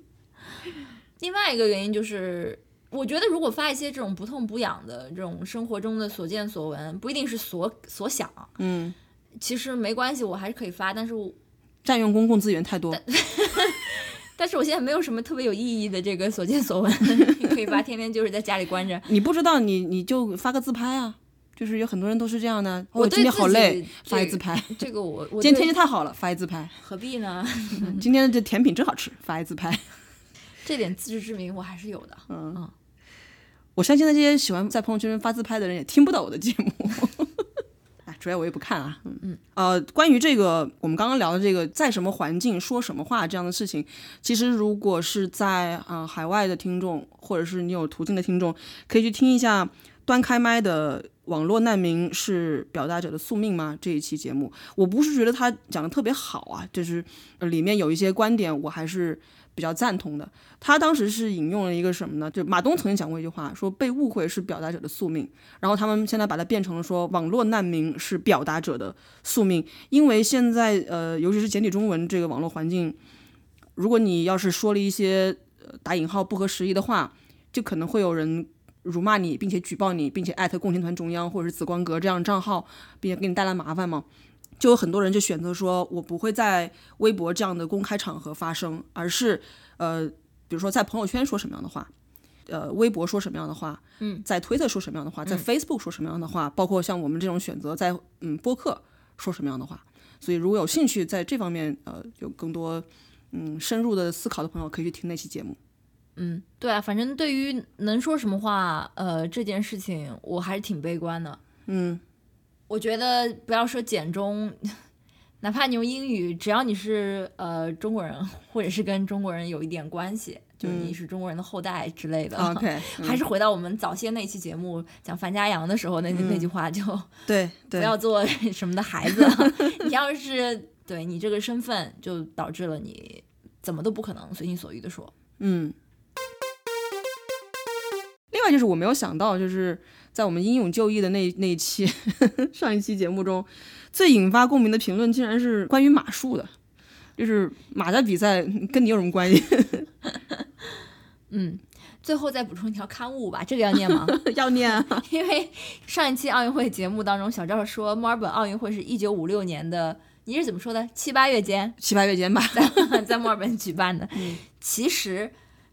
(laughs) 另外一个原因就是，我觉得如果发一些这种不痛不痒的这种生活中的所见所闻，不一定是所所想，嗯，其实没关系，我还是可以发，但是占用公共资源太多。但是我现在没有什么特别有意义的这个所见所闻，你 (laughs) 可以发，天天就是在家里关着。你不知道你你就发个自拍啊，就是有很多人都是这样的。我哦，今天好累，发一自拍。这个我 (laughs) 我今天天气太好了，发一自拍。何必呢？(laughs) 今天的这甜品真好吃，发一自拍。这点自知之明我还是有的。嗯我相信那些喜欢在朋友圈发自拍的人也听不到我的节目。哎，主要我也不看啊。嗯嗯。呃，关于这个我们刚刚聊的这个在什么环境说什么话这样的事情，其实如果是在啊、呃海外的听众，或者是你有途径的听众，可以去听一下端开麦的。网络难民是表达者的宿命吗？这一期节目，我不是觉得他讲的特别好啊，就是呃里面有一些观点我还是比较赞同的。他当时是引用了一个什么呢？就马东曾经讲过一句话，说被误会是表达者的宿命，然后他们现在把它变成了说网络难民是表达者的宿命，因为现在呃，尤其是简体中文这个网络环境，如果你要是说了一些呃打引号不合时宜的话，就可能会有人。辱骂你，并且举报你，并且艾特共青团中央或者是紫光阁这样账号，并且给你带来麻烦吗？就有很多人就选择说，我不会在微博这样的公开场合发声，而是呃，比如说在朋友圈说什么样的话，呃，微博说什么样的话，嗯，在推特说什么样的话，在 Facebook 说什么样的话，包括像我们这种选择在嗯播客说什么样的话。所以如果有兴趣在这方面呃有更多嗯深入的思考的朋友，可以去听那期节目。嗯，对啊，反正对于能说什么话，呃，这件事情我还是挺悲观的。嗯，我觉得不要说简中，哪怕你用英语，只要你是呃中国人，或者是跟中国人有一点关系，就是你是中国人的后代之类的。(laughs) OK，还是回到我们早些那期节目讲樊家阳的时候那、那句话，就对 (laughs) 不，要做 (laughs) 什么的孩子。你要是对你这个身份，就导致了你怎么都不可能随心所欲的说。嗯。另外外就是我没有想到，就是在我们英勇就义的那那一期 (laughs) 上一期节目中，最引发共鸣的评论竟然是关于马术的，就是马的比赛跟你有什么关系？(laughs) 嗯，最后再补充一条刊物吧，这个要念吗？(laughs) 要念啊，因为上一期奥运会节目当中，小赵说墨尔本奥运会是一九五六年的，你是怎么说的？七八月间，七八月间吧，在在墨尔本举办的。其实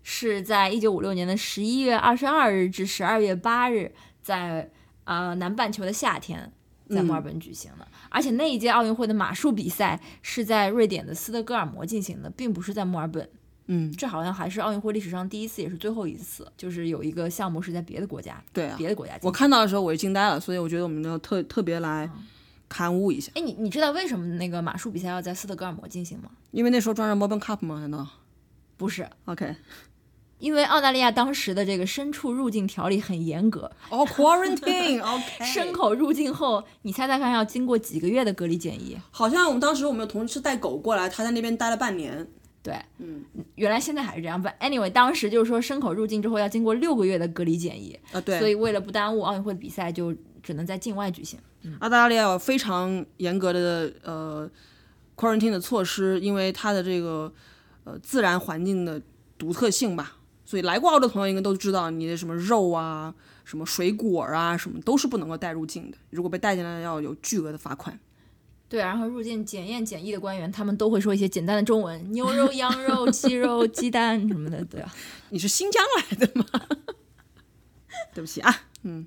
是在一九五六年的十一月二十二日至十二月八日，在呃南半球的夏天，在墨尔本举行的。而且那一届奥运会的马术比赛是在瑞典的斯德哥尔摩进行的，并不是在墨尔本。嗯，这好像还是奥运会历史上第一次，也是最后一次，就是有一个项目是在别的国家，对啊，别的国家。我看到的时候我就惊呆了，所以我觉得我们要特特别来刊物一下。哎，你你知道为什么那个马术比赛要在斯德哥尔摩进行吗？因为那时候装上 Melbourne Cup 吗？难道不是，？OK，因为澳大利亚当时的这个牲畜入境条例很严格，哦，quarantine，OK，(laughs) 牲口入境后，你猜猜看要经过几个月的隔离检疫？好像我们当时我们有同事带狗过来，他在那边待了半年。对，嗯，原来现在还是这样。But anyway，当时就是说牲口入境之后要经过六个月的隔离检疫，啊，对，所以为了不耽误奥运会比赛，就只能在境外举行。澳大利亚有非常严格的呃 quarantine 的措施，因为它的这个呃自然环境的独特性吧，所以来过澳洲的朋友应该都知道，你的什么肉啊、什么水果啊、什么都是不能够带入境的，如果被带进来要有巨额的罚款。对，然后入境检验检疫的官员，他们都会说一些简单的中文，牛肉、(laughs) 羊肉、鸡肉、鸡蛋什么的，对啊。(laughs) 你是新疆来的吗？(laughs) 对不起啊，嗯，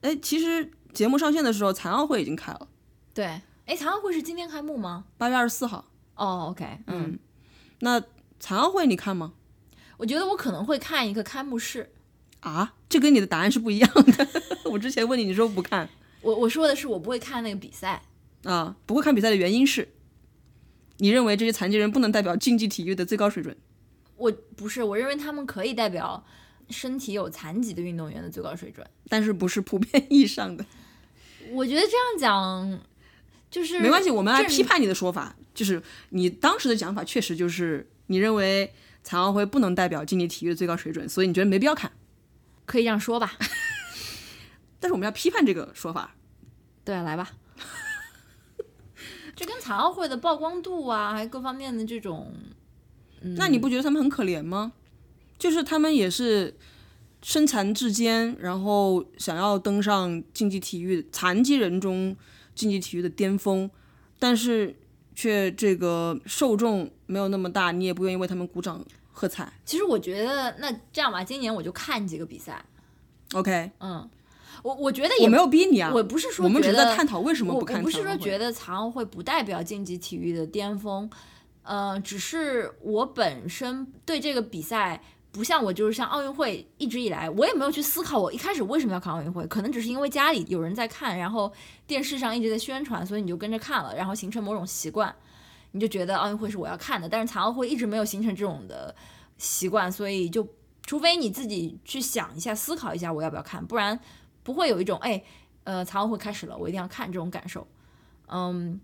哎，其实节目上线的时候，残奥会已经开了，对，哎，残奥会是今天开幕吗？八月二十四号。哦，OK，嗯，那残奥会你看吗？我觉得我可能会看一个开幕式。啊，这跟你的答案是不一样的。(laughs) 我之前问你，你说不看我我说的是我不会看那个比赛，啊，不会看比赛的原因是，你认为这些残疾人不能代表竞技体育的最高水准。我不是，我认为他们可以代表身体有残疾的运动员的最高水准。但是不是普遍意义上的，我觉得这样讲就是没关系，我们来批判你的说法，就是你当时的讲法确实就是你认为残奥会不能代表竞技体育的最高水准，所以你觉得没必要看。可以这样说吧。(laughs) 但是我们要批判这个说法，对啊，来吧。(laughs) 这跟残奥会的曝光度啊，还有各方面的这种，那你不觉得他们很可怜吗？就是他们也是身残志坚，然后想要登上竞技体育残疾人中竞技体育的巅峰，但是却这个受众没有那么大，你也不愿意为他们鼓掌喝彩。其实我觉得那这样吧，今年我就看几个比赛。OK，嗯，我我觉得也我没有逼你啊，我不是说我们只是在探讨为什么我不看我不是说觉得残奥会不代表竞技体育的巅峰，呃，只是我本身对这个比赛。不像我，就是像奥运会，一直以来我也没有去思考，我一开始为什么要看奥运会，可能只是因为家里有人在看，然后电视上一直在宣传，所以你就跟着看了，然后形成某种习惯，你就觉得奥运会是我要看的。但是残奥会一直没有形成这种的习惯，所以就除非你自己去想一下、思考一下我要不要看，不然不会有一种哎，呃，残奥会开始了，我一定要看这种感受。嗯，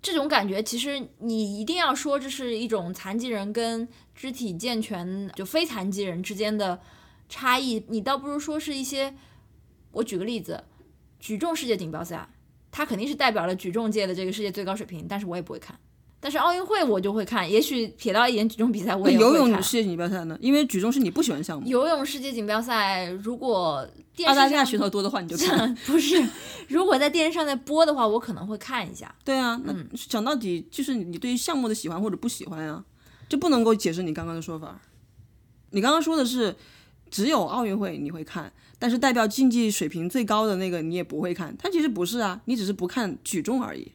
这种感觉其实你一定要说这是一种残疾人跟肢体健全就非残疾人之间的差异，你倒不如说是一些。我举个例子，举重世界锦标赛，它肯定是代表了举重界的这个世界最高水平，但是我也不会看。但是奥运会我就会看，也许撇到一点举重比赛我也会看。游泳世界锦标赛呢？因为举重是你不喜欢的项目，游泳世界锦标赛，如果电视上澳大利亚选手多的话你就看。(laughs) 不是，如果在电视上在播的话，我可能会看一下。对啊，那嗯讲到底就是你对于项目的喜欢或者不喜欢呀、这不能够解释你刚刚的说法。你刚刚说的是只有奥运会你会看，但是代表竞技水平最高的那个你也不会看，它其实不是啊，你只是不看举重而已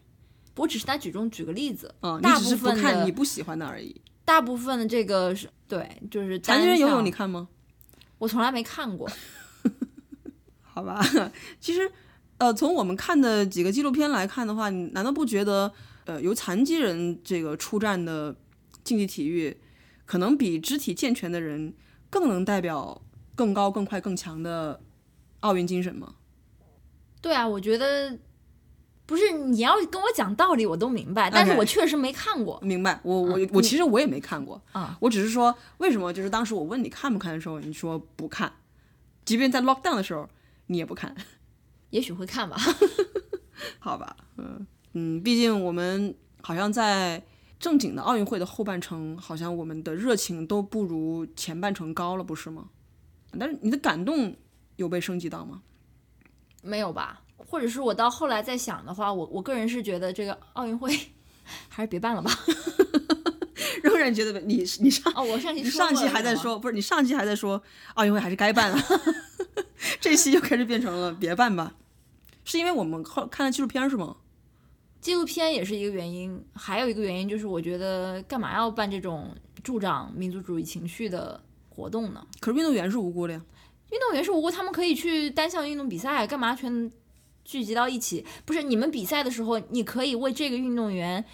我只是在举重举个例子，嗯、你大只是不部分的看你不喜欢的而已。大部分的这个是对，就是残疾人游泳你看吗？我从来没看过。(laughs) 好吧，其实呃，从我们看的几个纪录片来看的话，你难道不觉得呃由残疾人这个出战的竞技体育，可能比肢体健全的人更能代表更高、更快、更强的奥运精神吗？对啊，我觉得不是你要跟我讲道理，我都明白，但是我确实没看过。明白？我我嗯我其实我也没看过啊，我只是说为什么就是当时我问你看不看的时候，你说不看，即便在 lockdown 的时候，你也不看。也许会看吧。(laughs) 好吧，嗯嗯，毕竟我们好像在正经的奥运会的后半程，好像我们的热情都不如前半程高了，不是吗？但是你的感动有被升级到吗？没有吧？或者是我到后来再想的话，我我个人是觉得这个奥运会 (laughs) 还是别办了吧。(laughs) 仍然觉得你你上哦，我上期你上期还在说，不是你上期还在说奥运会还是该办了，(laughs) 这期就开始变成了别办吧？是因为我们后看了纪录片是吗？纪录片也是一个原因，还有一个原因就是我觉得干嘛要办这种助长民族主义情绪的活动呢？可是运动员是无辜的呀，运动员是无辜，他们可以去单项运动比赛，干嘛全聚集到一起？不是你们比赛的时候，你可以为这个运动员。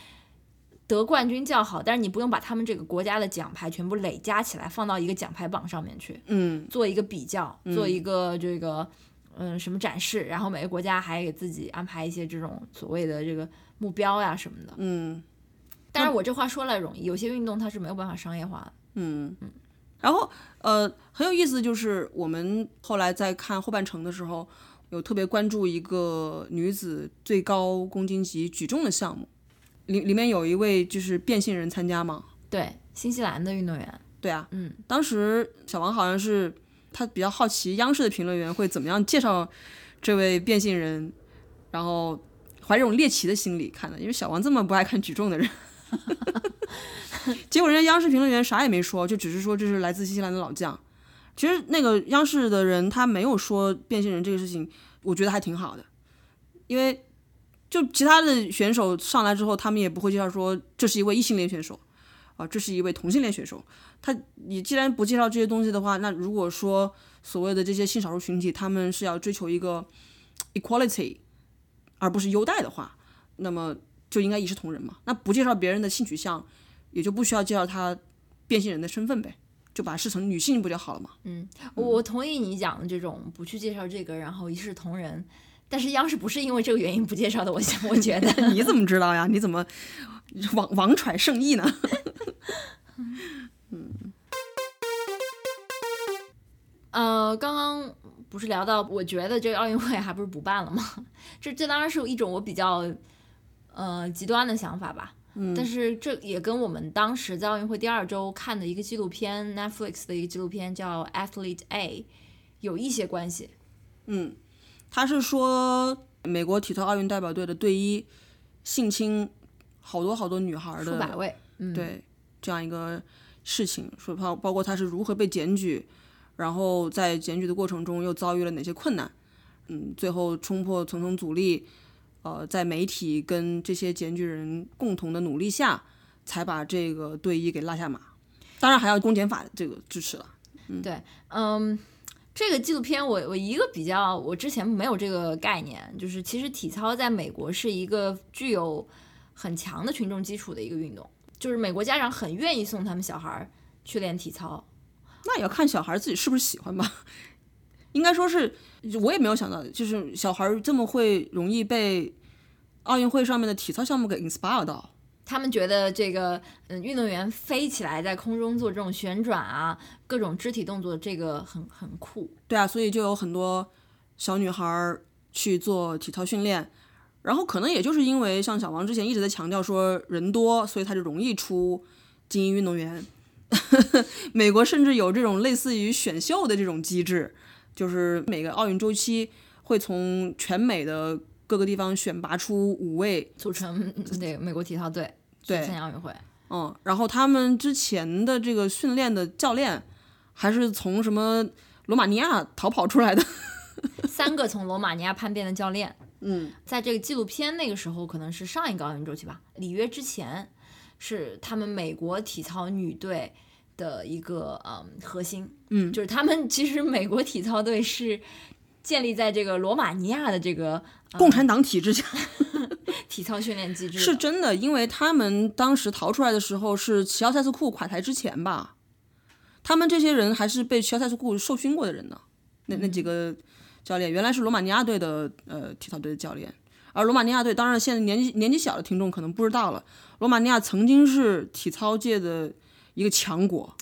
得冠军叫好，但是你不用把他们这个国家的奖牌全部累加起来放到一个奖牌榜上面去，嗯，做一个比较，做一个这个嗯什么展示，然后每个国家还给自己安排一些这种所谓的这个目标呀什么的，嗯。但是我这话说来容易，有些运动它是没有办法商业化的，嗯嗯。然后呃很有意思，就是我们后来在看后半程的时候，有特别关注一个女子最高公斤级举重的项目。里里面有一位就是变性人参加吗？对，新西兰的运动员。对啊，嗯，当时小王好像是他比较好奇央视的评论员会怎么样介绍这位变性人，然后怀着这种猎奇的心理看的，因为小王这么不爱看举重的人 (laughs) (laughs) 结果人家央视评论员啥也没说，就只是说这是来自新西兰的老将。其实那个央视的人他没有说变性人这个事情，我觉得还挺好的，因为。就其他的选手上来之后，他们也不会介绍说这是一位异性恋选手，啊，这是一位同性恋选手。他你既然不介绍这些东西的话，那如果说所谓的这些性少数群体他们是要追求一个 equality，而不是优待的话，那么就应该一视同仁嘛。那不介绍别人的性取向，也就不需要介绍他变性人的身份呗，就把视成女性不就好了嘛？嗯，我同意你讲的这种不去介绍这个，然后一视同仁。但是央视不是因为这个原因不介绍的，我想我觉得 (laughs) 你怎么知道呀？你怎么王王揣圣意呢？(laughs) 嗯，呃，刚刚不是聊到，我觉得这个奥运会还不是不办了吗？这这当然是一种我比较呃极端的想法吧。嗯，但是这也跟我们当时在奥运会第二周看的一个纪录片，Netflix 的一个纪录片叫《Athlete A》有一些关系。嗯。他是说，美国体操奥运代表队的队医性侵好多好多女孩的数百位，对这样一个事情，说包包括他是如何被检举，然后在检举的过程中又遭遇了哪些困难，嗯，最后冲破层层阻力，呃，在媒体跟这些检举人共同的努力下，才把这个队医给拉下马。当然还要公检法这个支持了。嗯，对，嗯。这个纪录片，我我一个比较，我之前没有这个概念，就是其实体操在美国是一个具有很强的群众基础的一个运动，就是美国家长很愿意送他们小孩去练体操。那也要看小孩自己是不是喜欢吧。应该说是，我也没有想到，就是小孩这么会容易被奥运会上面的体操项目给 inspire 到。他们觉得这个，嗯，运动员飞起来在空中做这种旋转啊，各种肢体动作，这个很很酷。对啊，所以就有很多小女孩去做体操训练，然后可能也就是因为像小王之前一直在强调说人多，所以他就容易出精英运动员。(laughs) 美国甚至有这种类似于选秀的这种机制，就是每个奥运周期会从全美的。各个地方选拔出五位组成那个美国体操队对参加奥运会。嗯，然后他们之前的这个训练的教练还是从什么罗马尼亚逃跑出来的，(laughs) 三个从罗马尼亚叛变的教练。(laughs) 嗯，在这个纪录片那个时候可能是上一个奥运周期吧，里约之前是他们美国体操女队的一个嗯核心。嗯，就是他们其实美国体操队是建立在这个罗马尼亚的这个。共产党体制下，(laughs) 体操训练机制是真的，因为他们当时逃出来的时候是齐奥塞斯库垮台之前吧，他们这些人还是被齐奥塞斯库受训过的人呢。那那几个教练原来是罗马尼亚队的呃体操队的教练，而罗马尼亚队当然现在年纪年纪小的听众可能不知道了，罗马尼亚曾经是体操界的一个强国。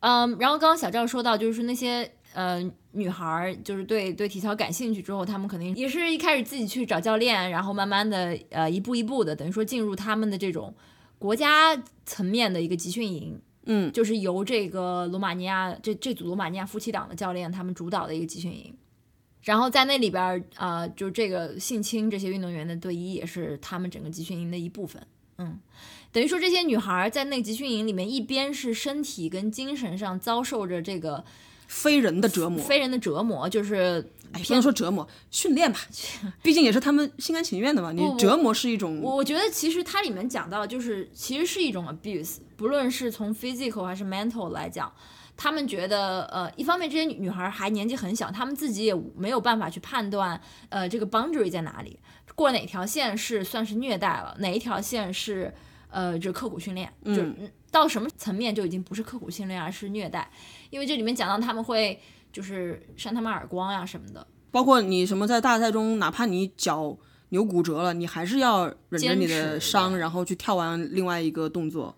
嗯，然后刚刚小赵说到就是那些。呃女孩儿就是对对体操感兴趣之后，他们肯定也是一开始自己去找教练，然后慢慢的呃一步一步的，等于说进入他们的这种国家层面的一个集训营。嗯，就是由这个罗马尼亚这这组罗马尼亚夫妻党的教练他们主导的一个集训营，然后在那里边儿啊、呃，就这个性侵这些运动员的队医也是他们整个集训营的一部分。嗯，等于说这些女孩在那个集训营里面，一边是身体跟精神上遭受着这个非人的折磨，非人的折磨，就是哎，不能说折磨，训练吧，毕竟也是他们心甘情愿的嘛。你折磨是一种，我我觉得其实它里面讲到，就是其实是一种 abuse，不论是从 physical 还是 mental 来讲，他们觉得呃，一方面这些女女孩还年纪很小，她们自己也没有办法去判断呃这个 boundary 在哪里，过哪条线是算是虐待了，哪一条线是呃这刻苦训练，就嗯到什么层面就已经不是刻苦训练，而是虐待，因为这里面讲到他们会就是扇他们耳光呀什么的。包括你什么在大赛中，哪怕你脚扭骨折了，你还是要忍着你的伤，然后去跳完另外一个动作。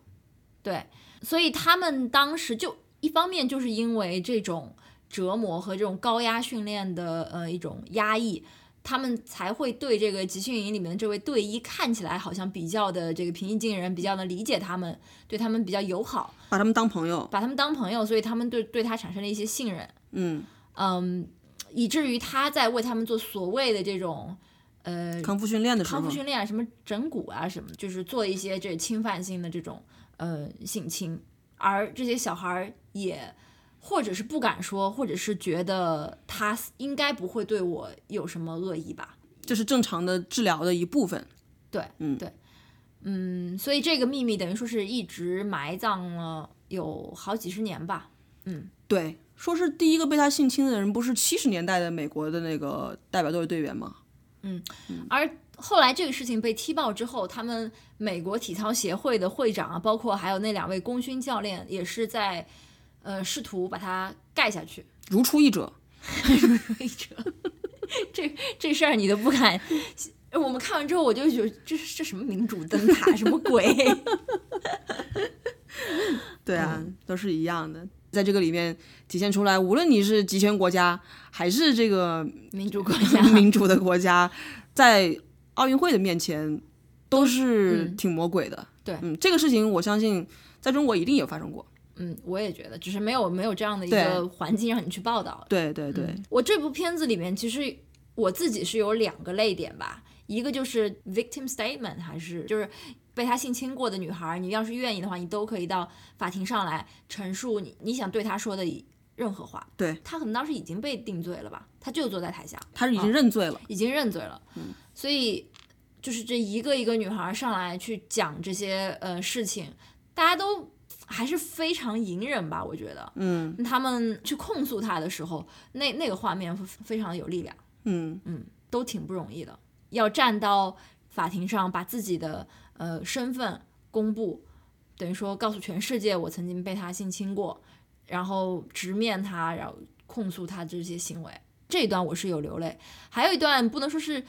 对，所以他们当时就一方面就是因为这种折磨和这种高压训练的呃一种压抑，他们才会对这个集训营里面的这位队医看起来好像比较的这个平易近人，比较的理解他们，对他们比较友好，把他们当朋友，把他们当朋友，所以他们对对他产生了一些信任，嗯，嗯，以至于他在为他们做所谓的这种。呃，康复训练的时候，康复训练啊，什么整骨啊，什么，就是做一些这侵犯性的这种呃性侵，而这些小孩儿也或者是不敢说，或者是觉得他应该不会对我有什么恶意吧。这是正常的治疗的一部分。对，嗯对，嗯，所以这个秘密等于说是一直埋葬了有好几十年吧。嗯对，说是第一个被他性侵的人，不是七十年代的美国的那个代表队队员吗？嗯而后来这个事情被踢爆之后，他们美国体操协会的会长啊，包括还有那两位功勋教练，也是在呃试图把它盖下去。(laughs) 如出一辙。如出一辙这这事儿你都不敢。我们看完之后，我就觉得这是这什么民主灯塔，什么鬼？(laughs) 对啊，都是一样的。在这个里面体现出来，无论你是集权国家还是这个民主国家，(laughs) 民主的国家，在奥运会的面前都是挺魔鬼的。对嗯，这个事情我相信在中国一定也发生过。嗯，我也觉得，只是没有没有这样的一个环境让你去报道。对对对，我这部片子里面，其实我自己是有两个泪点吧，一个就是 victim statement，还是就是被他性侵过的女孩，你要是愿意的话，你都可以到法庭上来陈述你你想对他说的任何话。对他可能当时已经被定罪了吧，他就坐在台下，他是已经认罪了。已经认罪了。嗯，所以就是这一个一个女孩上来去讲这些呃事情，大家都还是非常隐忍吧，我觉得。嗯他们去控诉他的时候，那那个画面非常有力量，嗯嗯都挺不容易的。要站到法庭上，把自己的呃身份公布，等于说告诉全世界我曾经被他性侵过，然后直面他，然后控诉他这些行为。这一段我是有流泪，还有一段不能说是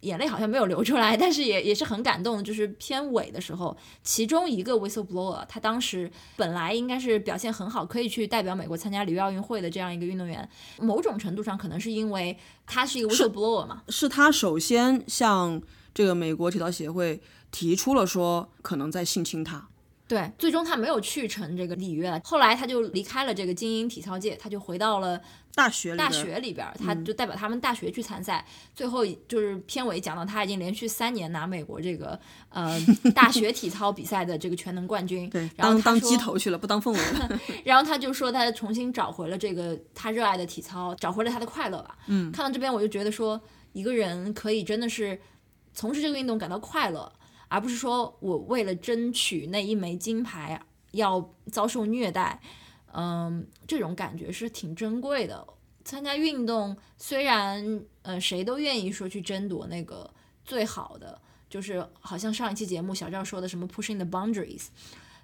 眼泪好像没有流出来，但是也也是很感动的，就是片尾的时候，其中一个 whistleblower，他当时本来应该是表现很好，可以去代表美国参加里约奥运会的这样一个运动员，某种程度上可能是因为他是一个 whistleblower 嘛，是他首先向这个美国体操协会提出了说可能在性侵他。对，最终他没有去成这个里约，后来他就离开了这个精英体操界，他就回到了大学里大边学里边儿，他就代表他们大学去参赛。最后就是片尾讲到他已经连续三年拿美国这个呃大学体操比赛的这个全能冠军。(laughs) 对，然后他当当鸡头去了，不当凤尾了。(laughs) 然后他就说他重新找回了这个他热爱的体操，找回了他的快乐吧。嗯，看到这边我就觉得说，一个人可以真的是从事这个运动感到快乐，而不是说我为了争取那一枚金牌要遭受虐待。嗯，这种感觉是挺珍贵的。参加运动虽然呃谁都愿意说去争夺那个最好的，就是好像上一期节目小赵说的什么 pushing the boundaries，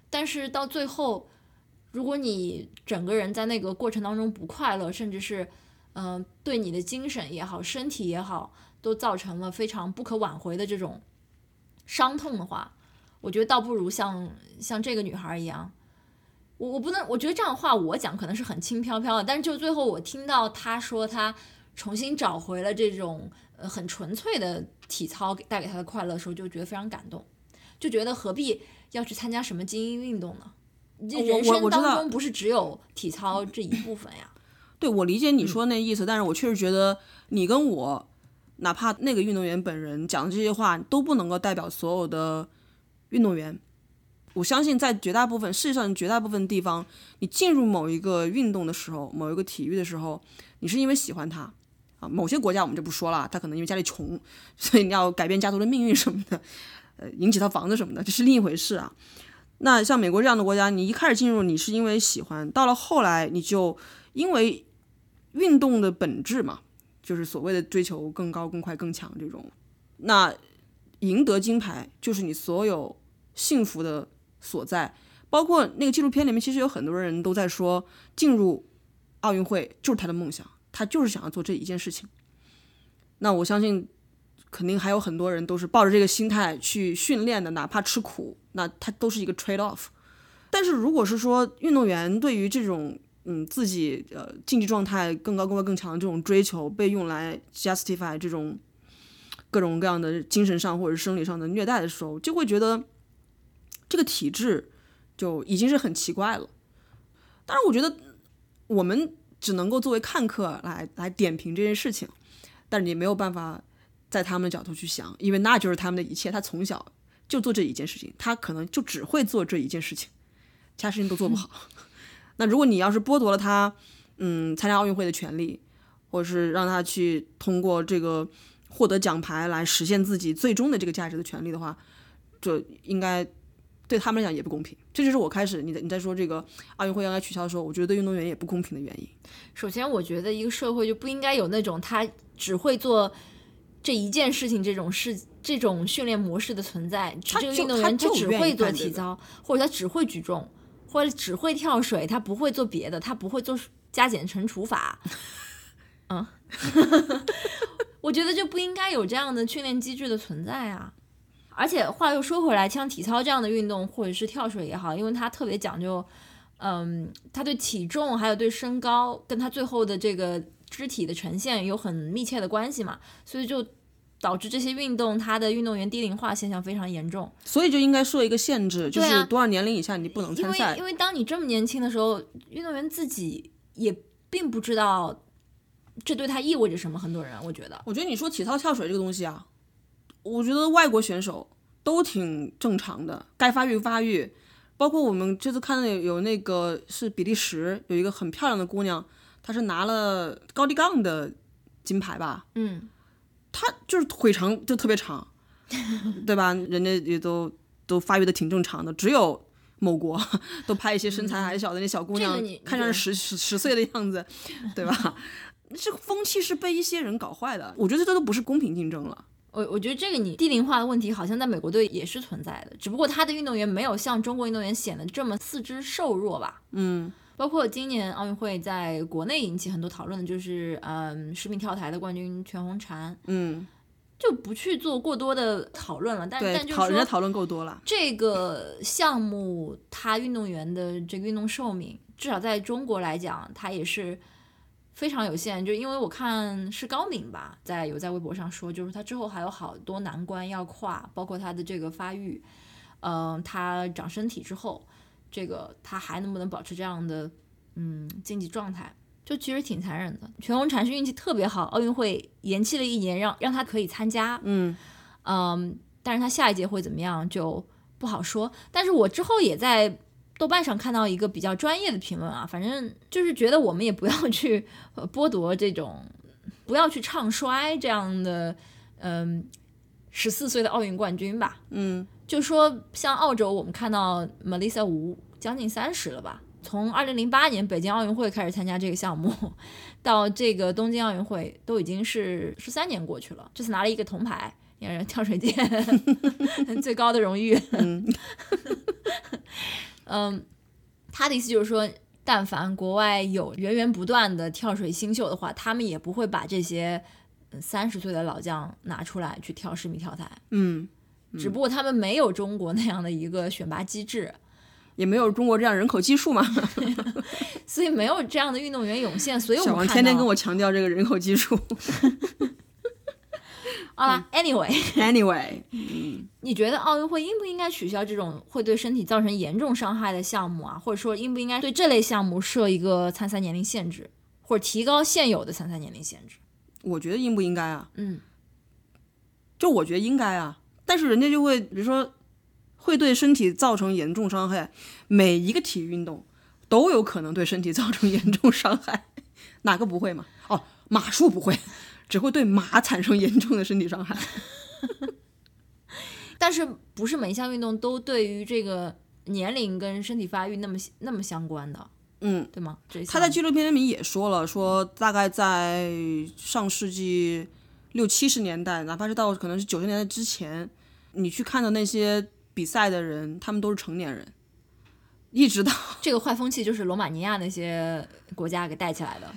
但是到最后，如果你整个人在那个过程当中不快乐，甚至是嗯、对你的精神也好、身体也好，都造成了非常不可挽回的这种伤痛的话，我觉得倒不如像像这个女孩一样，我我不能，我觉得这样的话我讲可能是很轻飘飘的，但是就最后我听到他说他重新找回了这种呃很纯粹的体操带给他的快乐的时候，就觉得非常感动，就觉得何必要去参加什么精英运动呢？这人生当中不是只有体操这一部分呀。(coughs) 对，我理解你说那意思，但是我确实觉得你跟我，哪怕那个运动员本人讲的这些话都不能够代表所有的运动员。我相信在绝大部分世界上绝大部分地方，你进入某一个运动的时候，某一个体育的时候，你是因为喜欢它啊。某些国家我们就不说了，他可能因为家里穷，所以你要改变家族的命运什么的，呃，赢几套房子什么的，这是另一回事啊。那像美国这样的国家，你一开始进入你是因为喜欢，到了后来你就因为运动的本质嘛，就是所谓的追求更高、更快、更强这种，那赢得金牌就是你所有幸福的。所在，包括那个纪录片里面，其实有很多人都在说，进入奥运会就是他的梦想，他就是想要做这一件事情。那我相信，肯定还有很多人都是抱着这个心态去训练的，哪怕吃苦，那他都是一个 trade off。但是如果是说运动员对于这种嗯自己呃竞技状态更高、更高、更强的这种追求，被用来 justify 这种各种各样的精神上或者生理上的虐待的时候，就会觉得。这个体制就已经是很奇怪了。当然，我觉得我们只能够作为看客来来点评这件事情，但是你没有办法在他们的角度去想，因为那就是他们的一切。他从小就做这一件事情，他可能就只会做这一件事情，其他事情都做不好。(laughs) 那如果你要是剥夺了他，嗯，参加奥运会的权利，或者是让他去通过这个获得奖牌来实现自己最终的这个价值的权利的话，就应该。对他们来讲也不公平，这就是我开始你在你在说这个奥运会应该取消的时候，我觉得对运动员也不公平的原因。首先，我觉得一个社会就不应该有那种他只会做这一件事情这种事这种训练模式的存在。这个运动员他只会做体操，或者他只会举重，或者只会跳水，他不会做别的，他不会做加减乘除法。嗯，(laughs) 我觉得就不应该有这样的训练机制的存在啊。而且话又说回来，像体操这样的运动，或者是跳水也好，因为它特别讲究，嗯，它对体重还有对身高，跟它最后的这个肢体的呈现有很密切的关系嘛，所以就导致这些运动它的运动员低龄化现象非常严重。所以就应该设一个限制，就是多少年龄以下你不能参赛。因为因为当你这么年轻的时候，运动员自己也并不知道这对他意味着什么。很多人，我觉得，我觉得你说体操跳水这个东西啊。我觉得外国选手都挺正常的，该发育发育。包括我们这次看到有那个是比利时有一个很漂亮的姑娘，她是拿了高低杠的金牌吧？嗯，她就是腿长就特别长，(laughs) 对吧？人家也都都发育的挺正常的，只有某国都拍一些身材还小的那小姑娘，看上十十岁的样子，对吧？(laughs) 这个风气是被一些人搞坏的，我觉得这都不是公平竞争了。我我觉得这个你低龄化的问题好像在美国队也是存在的，只不过他的运动员没有像中国运动员显得这么四肢瘦弱吧。嗯，包括今年奥运会在国内引起很多讨论的就是，嗯，十米跳台的冠军全红婵。嗯，就不去做过多的讨论了。但但就是说，人家讨论够多了。这个项目它运动员的这个运动寿命，至少在中国来讲，它也是。非常有限，就因为我看是高敏吧，在有在微博上说，就是他之后还有好多难关要跨，包括他的这个发育，嗯，他长身体之后，这个他还能不能保持这样的嗯竞技状态，就其实挺残忍的。全红婵是运气特别好，奥运会延期了一年，让让他可以参加，嗯嗯，但是他下一届会怎么样就不好说。但是我之后也在。豆瓣上看到一个比较专业的评论啊，反正就是觉得我们也不要 (laughs) 去剥夺这种，不要去唱衰这样的，嗯，十四岁的奥运冠军吧。嗯，就说像澳洲，我们看到 Melissa 吴将近三十了吧，从二零零八年北京奥运会开始参加这个项目，(laughs) 到这个东京奥运会都已经是十三年过去了，这次拿了一个铜牌，也是跳水界 (laughs) 最高的荣誉。嗯，他的意思就是说，但凡国外有源源不断的跳水新秀的话，他们也不会把这些三十岁的老将拿出来去跳十米跳台。嗯，只不过他们没有中国那样的一个选拔机制。也没有中国这样人口基数嘛 (laughs) (laughs) 所以没有这样的运动员涌现，所以我看到王天天跟我强调这个人口基数。(laughs) 好啦 a n y w a y Anyway，(laughs) 你觉得奥运会应不应该取消这种会对身体造成严重伤害的项目啊？或者说应不应该对这类项目设一个参赛年龄限制，或者提高现有的参赛年龄限制？我觉得应不应该啊？嗯，就我觉得应该啊，但是人家就会，比如说，会对身体造成严重伤害。每一个体育运动都有可能对身体造成严重伤害，哪个不会嘛？哦，马术不会，只会对马产生严重的身体伤害。(laughs) 但是不是每一项运动都对于这个年龄跟身体发育那么那么相关的，嗯，对吗？这他在纪录片里面也说了，说大概在上世纪六七十年代，哪怕是到可能是九十年代之前，你去看的那些比赛的人，他们都是成年人，一直到这个坏风气就是罗马尼亚那些国家给带起来的。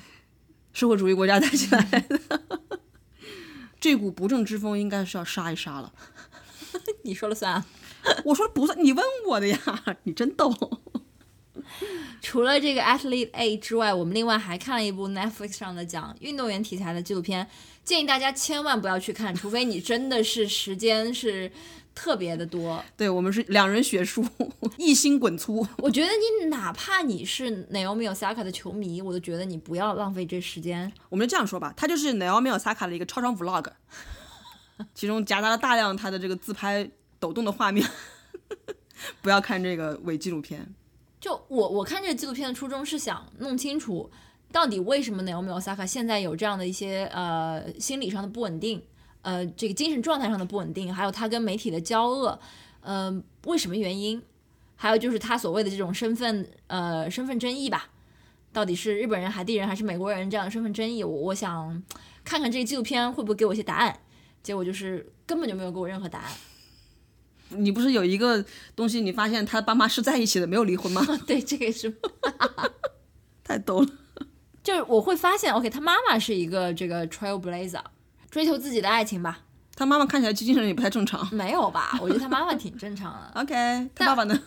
社会主义国家带起来的。(laughs) 这股不正之风应该是要杀一杀了。(laughs) 你说了算啊。我说不算，你问我的呀，你真逗。除了这个 Athlete A 之外，我们另外还看了一部 Netflix 上的讲运动员题材的纪录片，建议大家千万不要去看，除非你真的是时间是特别的多。对我们是两人学术，一心滚粗。我觉得你哪怕你是 Naomi Osaka 的球迷，我都觉得你不要浪费这时间。我们就这样说吧，他就是 Naomi Osaka 的一个超长 vlog，(laughs) 其中夹杂了大量他的这个自拍抖动的画面。(laughs) 不要看这个伪纪录片。就我我看这个纪录片的初衷是想弄清楚，到底为什么 Naomi Osaka 现在有这样的一些呃心理上的不稳定，呃这个精神状态上的不稳定，还有他跟媒体的交恶，呃为什么原因？还有就是他所谓的这种身份呃身份争议吧，到底是日本人、海地人还是美国人这样的身份争议？我我想看看这个纪录片会不会给我一些答案。结果就是根本就没有给我任何答案。你不是有一个东西，你发现他爸妈是在一起的，没有离婚吗？(laughs) 对，这个也是。(laughs) 太逗了。(laughs) 就是我会发现，OK，他妈妈是一个这个 trailblazer，追求自己的爱情吧？他妈妈看起来精神也不太正常。没有吧？我觉得他妈妈挺正常的。(laughs) OK，他爸爸呢？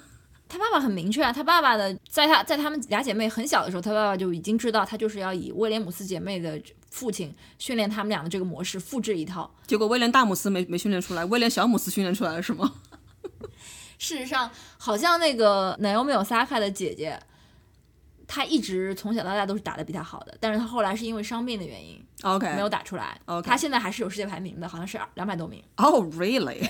他爸爸很明确啊，他爸爸的在他在他们俩姐妹很小的时候，他爸爸就已经知道他就是要以威廉姆斯姐妹的父亲训练他们俩的这个模式复制一套。结果威廉大姆斯没没训练出来，威廉小姆斯训练出来了是吗？(laughs) 事实上，好像那个 Naomi Osaka 的姐姐，她一直从小到大都是打得比他好的，但是他后来是因为伤病的原因 OK，没有打出来。OK 他现在还是有世界排名的，好像是两百多名。哦、oh,，really？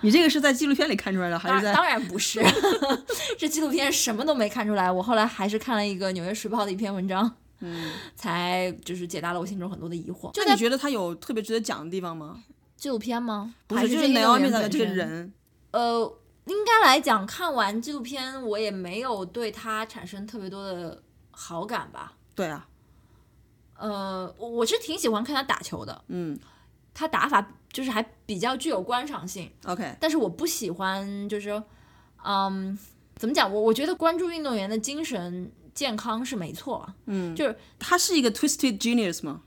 你这个是在纪录片里看出来的，还是在？当当然不是，(laughs) 这纪录片什么都没看出来。我后来还是看了一个《纽约时报》的一篇文章，嗯，才就是解答了我心中很多的疑惑。就那你觉得他有特别值得讲的地方吗？纪录片吗？不是，就是 Naomi 员 Osaka 这个人，呃，应该来讲，看完纪录片，我也没有对他产生特别多的好感吧。对啊，呃，我我是挺喜欢看他打球的，嗯他打法就是还比较具有观赏性，，OK，但是我不喜欢，就是说，嗯，怎么讲？我我觉得关注运动员的精神健康是没错啊，嗯，就是他是一个 twisted genius 吗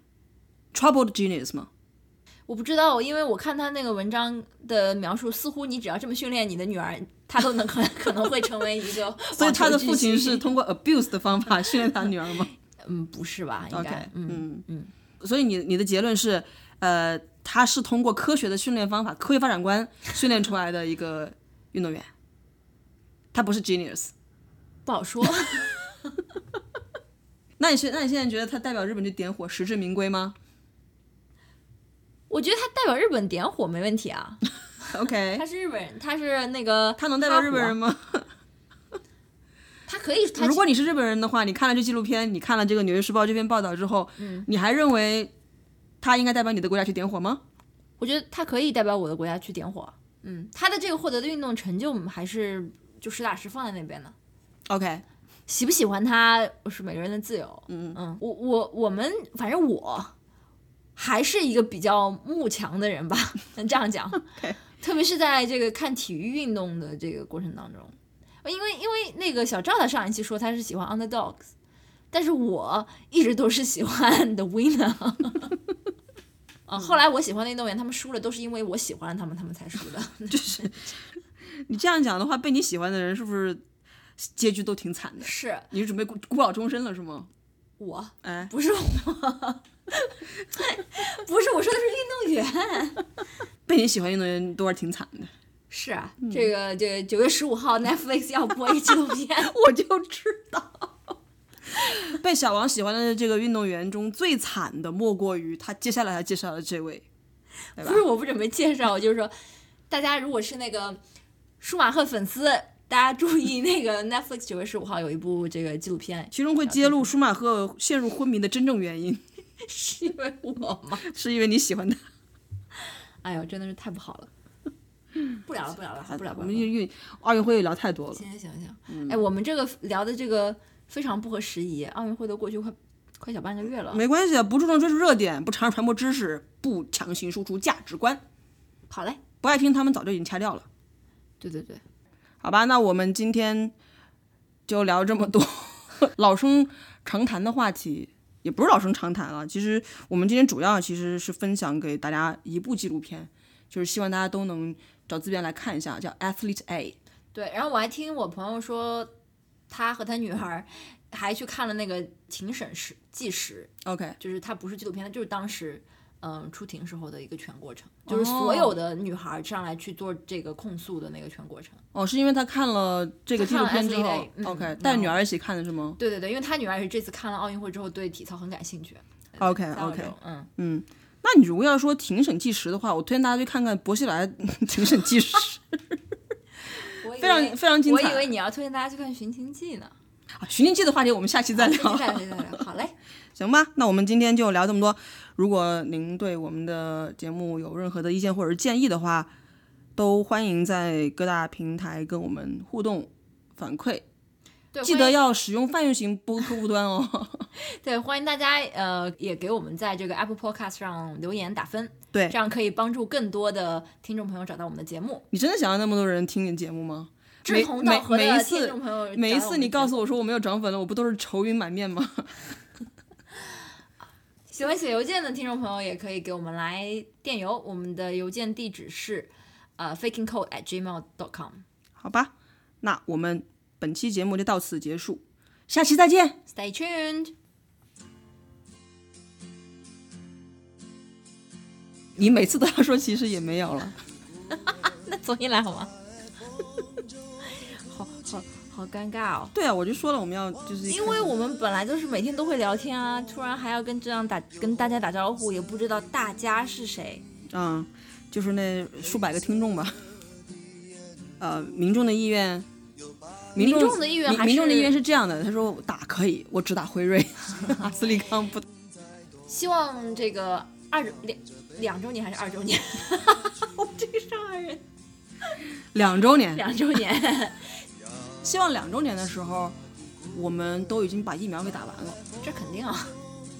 ？troubled genius 吗？我不知道，因为我看他那个文章的描述，似乎你只要这么训练你的女儿，她都能 (laughs) 可可能会成为一个 (laughs) 所以他的父亲是通过 abuse 的方法 (laughs) 训练他女儿吗嗯，不是吧？应该嗯嗯。所以你你的结论是，呃，他是通过科学的训练方法、科学发展观训练出来的一个运动员，他不是 genius。不好说。那你现那你现在觉得他代表日本去点火实至名归吗我觉得他代表日本点火没问题啊？(laughs) OK，他是日本人，他是那个他能代表日本人吗？(laughs) 他可以，他如果你是日本人的话，你看了这纪录片，你看了这个《纽约时报》这篇报道之后，嗯你还认为他应该代表你的国家去点火吗？我觉得他可以代表我的国家去点火。嗯，他的这个获得的运动成就还是就实打实放在那边的。OK，喜不喜欢他是每个人的自由。嗯嗯，我我我们反正我还是一个比较慕强的人吧，(laughs) 能这样讲。(laughs) 特别是在这个看体育运动的这个过程当中，因为因为那个小赵他上一期说他是喜欢 underdogs，但是我一直都是喜欢 the winner。(laughs) 啊，后来我喜欢的运动员，他们输了都是因为我喜欢他们，他们才输的。就是你这样讲的话，被你喜欢的人是不是结局都挺惨的？是你是准备孤孤老终身了是吗？我，哎，不是我，(laughs) 不是我说的是运动员。(laughs) 被你喜欢运动员都是挺惨的。是啊，这个这个九月十五号 Netflix 要播一纪录片，(laughs) 我就知道。被小王喜欢的这个运动员中最惨的，莫过于他接下来要介绍的这位，不？是我不准备介绍，我就是说，大家如果是那个舒马赫粉丝，大家注意那个 Netflix 九月十五号有一部这个纪录片，其中会揭露舒马赫陷入昏迷的真正原因，(laughs) 是因为我吗？是因为你喜欢他。(laughs) 哎呦，真的是太不好了。(laughs) 不聊了，不聊了，不聊了。我们运运奥运会聊太多了。行行行行，哎，我们这个聊的这个非常不合时宜，奥运会都过去快快小半个月了。没关系，不注重追逐热点，不尝试传播知识，不强行输出价值观，好嘞，不爱听他们早就已经掐掉了。对对对，好吧，那我们今天就聊这么多老生常谈的话题，也不是老生常谈了。其实我们今天主要其实是分享给大家一部纪录片，就是希望大家都能找资源来看一下，叫《Athlete A》。对。然后我还听我朋友说，他和他女儿还去看了那个庭审时计时，OK，就是它不是纪录片，他就是当时。嗯，出庭时候的一个全过程，就是所有的女孩上来去做这个控诉的那个全过程。哦，是因为他看了这个纪录片之后，OK，带女儿一起看的是吗对对对，因为他女儿也是这次看了奥运会之后对体操很感兴趣。？OK OK，嗯，嗯，那你如果要说庭审计时的话，我推荐大家去看看薄熙来 (laughs) 庭审计时，非常非常精彩。我以为你要推荐大家去看《寻秦记》呢。啊寻秦记的话题我们下期再聊。再聊，再聊，好嘞。(laughs) 行吧，那我们今天就聊这么多。如果您对我们的节目有任何的意见或者是建议的话，都欢迎在各大平台跟我们互动反馈。对，记得要使用泛用型播客户端哦。(laughs) 对欢迎大家呃也给我们在这个 Apple Podcast 上留言打分，对这样可以帮助更多的听众朋友找到我们的节目。你真的想要那么多人听你节目吗？志同道合的每每一次听众朋友，每一次你告诉诉我说我没有涨粉了，我不都是愁云满面吗？(laughs) (laughs) 喜欢写邮件的听众朋友也可以给我们来电邮，我们的邮件地址是呃 fakingcode at gmail dot com。好吧，那我们本期节目就到此结束，下期再见。Stay tuned。你每次都要说，其实也没有了。(laughs) 那重新来好吗？好尴尬哦。对啊，我就说了，我们要就是因为我们本来就是每天都会聊天啊，突然还要跟这样打跟大家打招呼，也不知道大家是谁。嗯，就是那数百个听众吧。呃，民众的意愿，民民众的意愿还是民民众的意愿是这样的，他说打可以，我只打辉瑞，(laughs) 阿斯利康不。(laughs) 希望这个二两两周年还是二周年？(laughs) 我这个上海人，两周年，两周年，希望两周年的时候，我们都已经把疫苗给打完了。这肯定啊。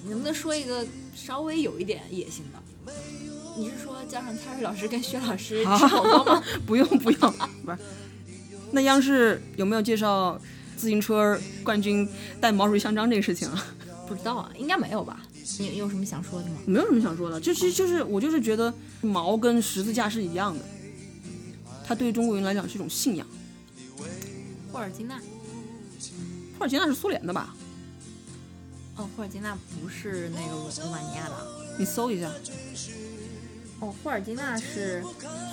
你 (laughs) 能不能说一个稍微有一点野心的？你是说加上 Terry 老师跟薛老师吃火锅吗？(laughs) 不用不用，不是。那央视有没有介绍自行车冠军带毛主席像章这个事情啊？不知道啊，应该没有吧？你你有什么想说的吗？没有什么想说的，就其实就是我就是觉得毛跟十字架是一样的，它对于中国人来讲是一种信仰。霍尔金纳？霍尔金纳是苏联的吧？哦，霍尔金纳不是那个罗罗马尼亚的。你搜一下。哦，霍尔金纳是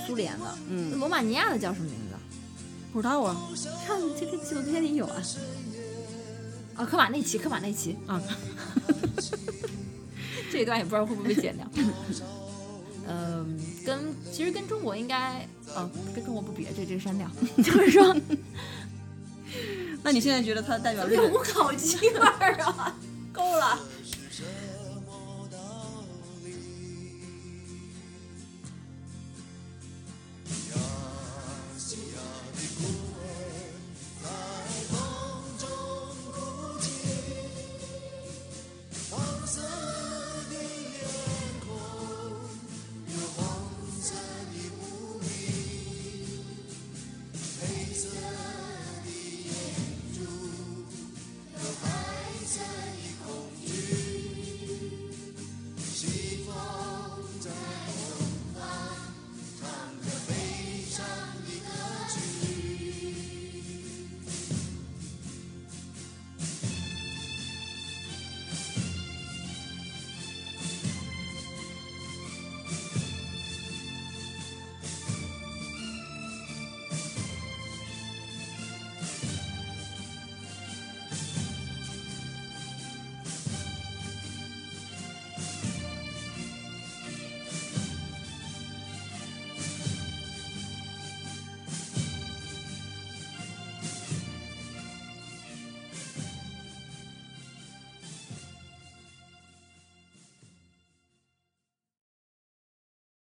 苏联的。嗯，罗马尼亚的叫什么名字？不知道啊。上这个纪录片里有啊。哦，科马内奇，科马内奇啊。(laughs) 这一段也不知道会不会被剪掉。(laughs) 嗯，跟其实跟中国应该，呃，跟中国不比，这这个删掉。(laughs) 就是说，那你现在觉得它代表日本？无烤鸡味儿啊，够了。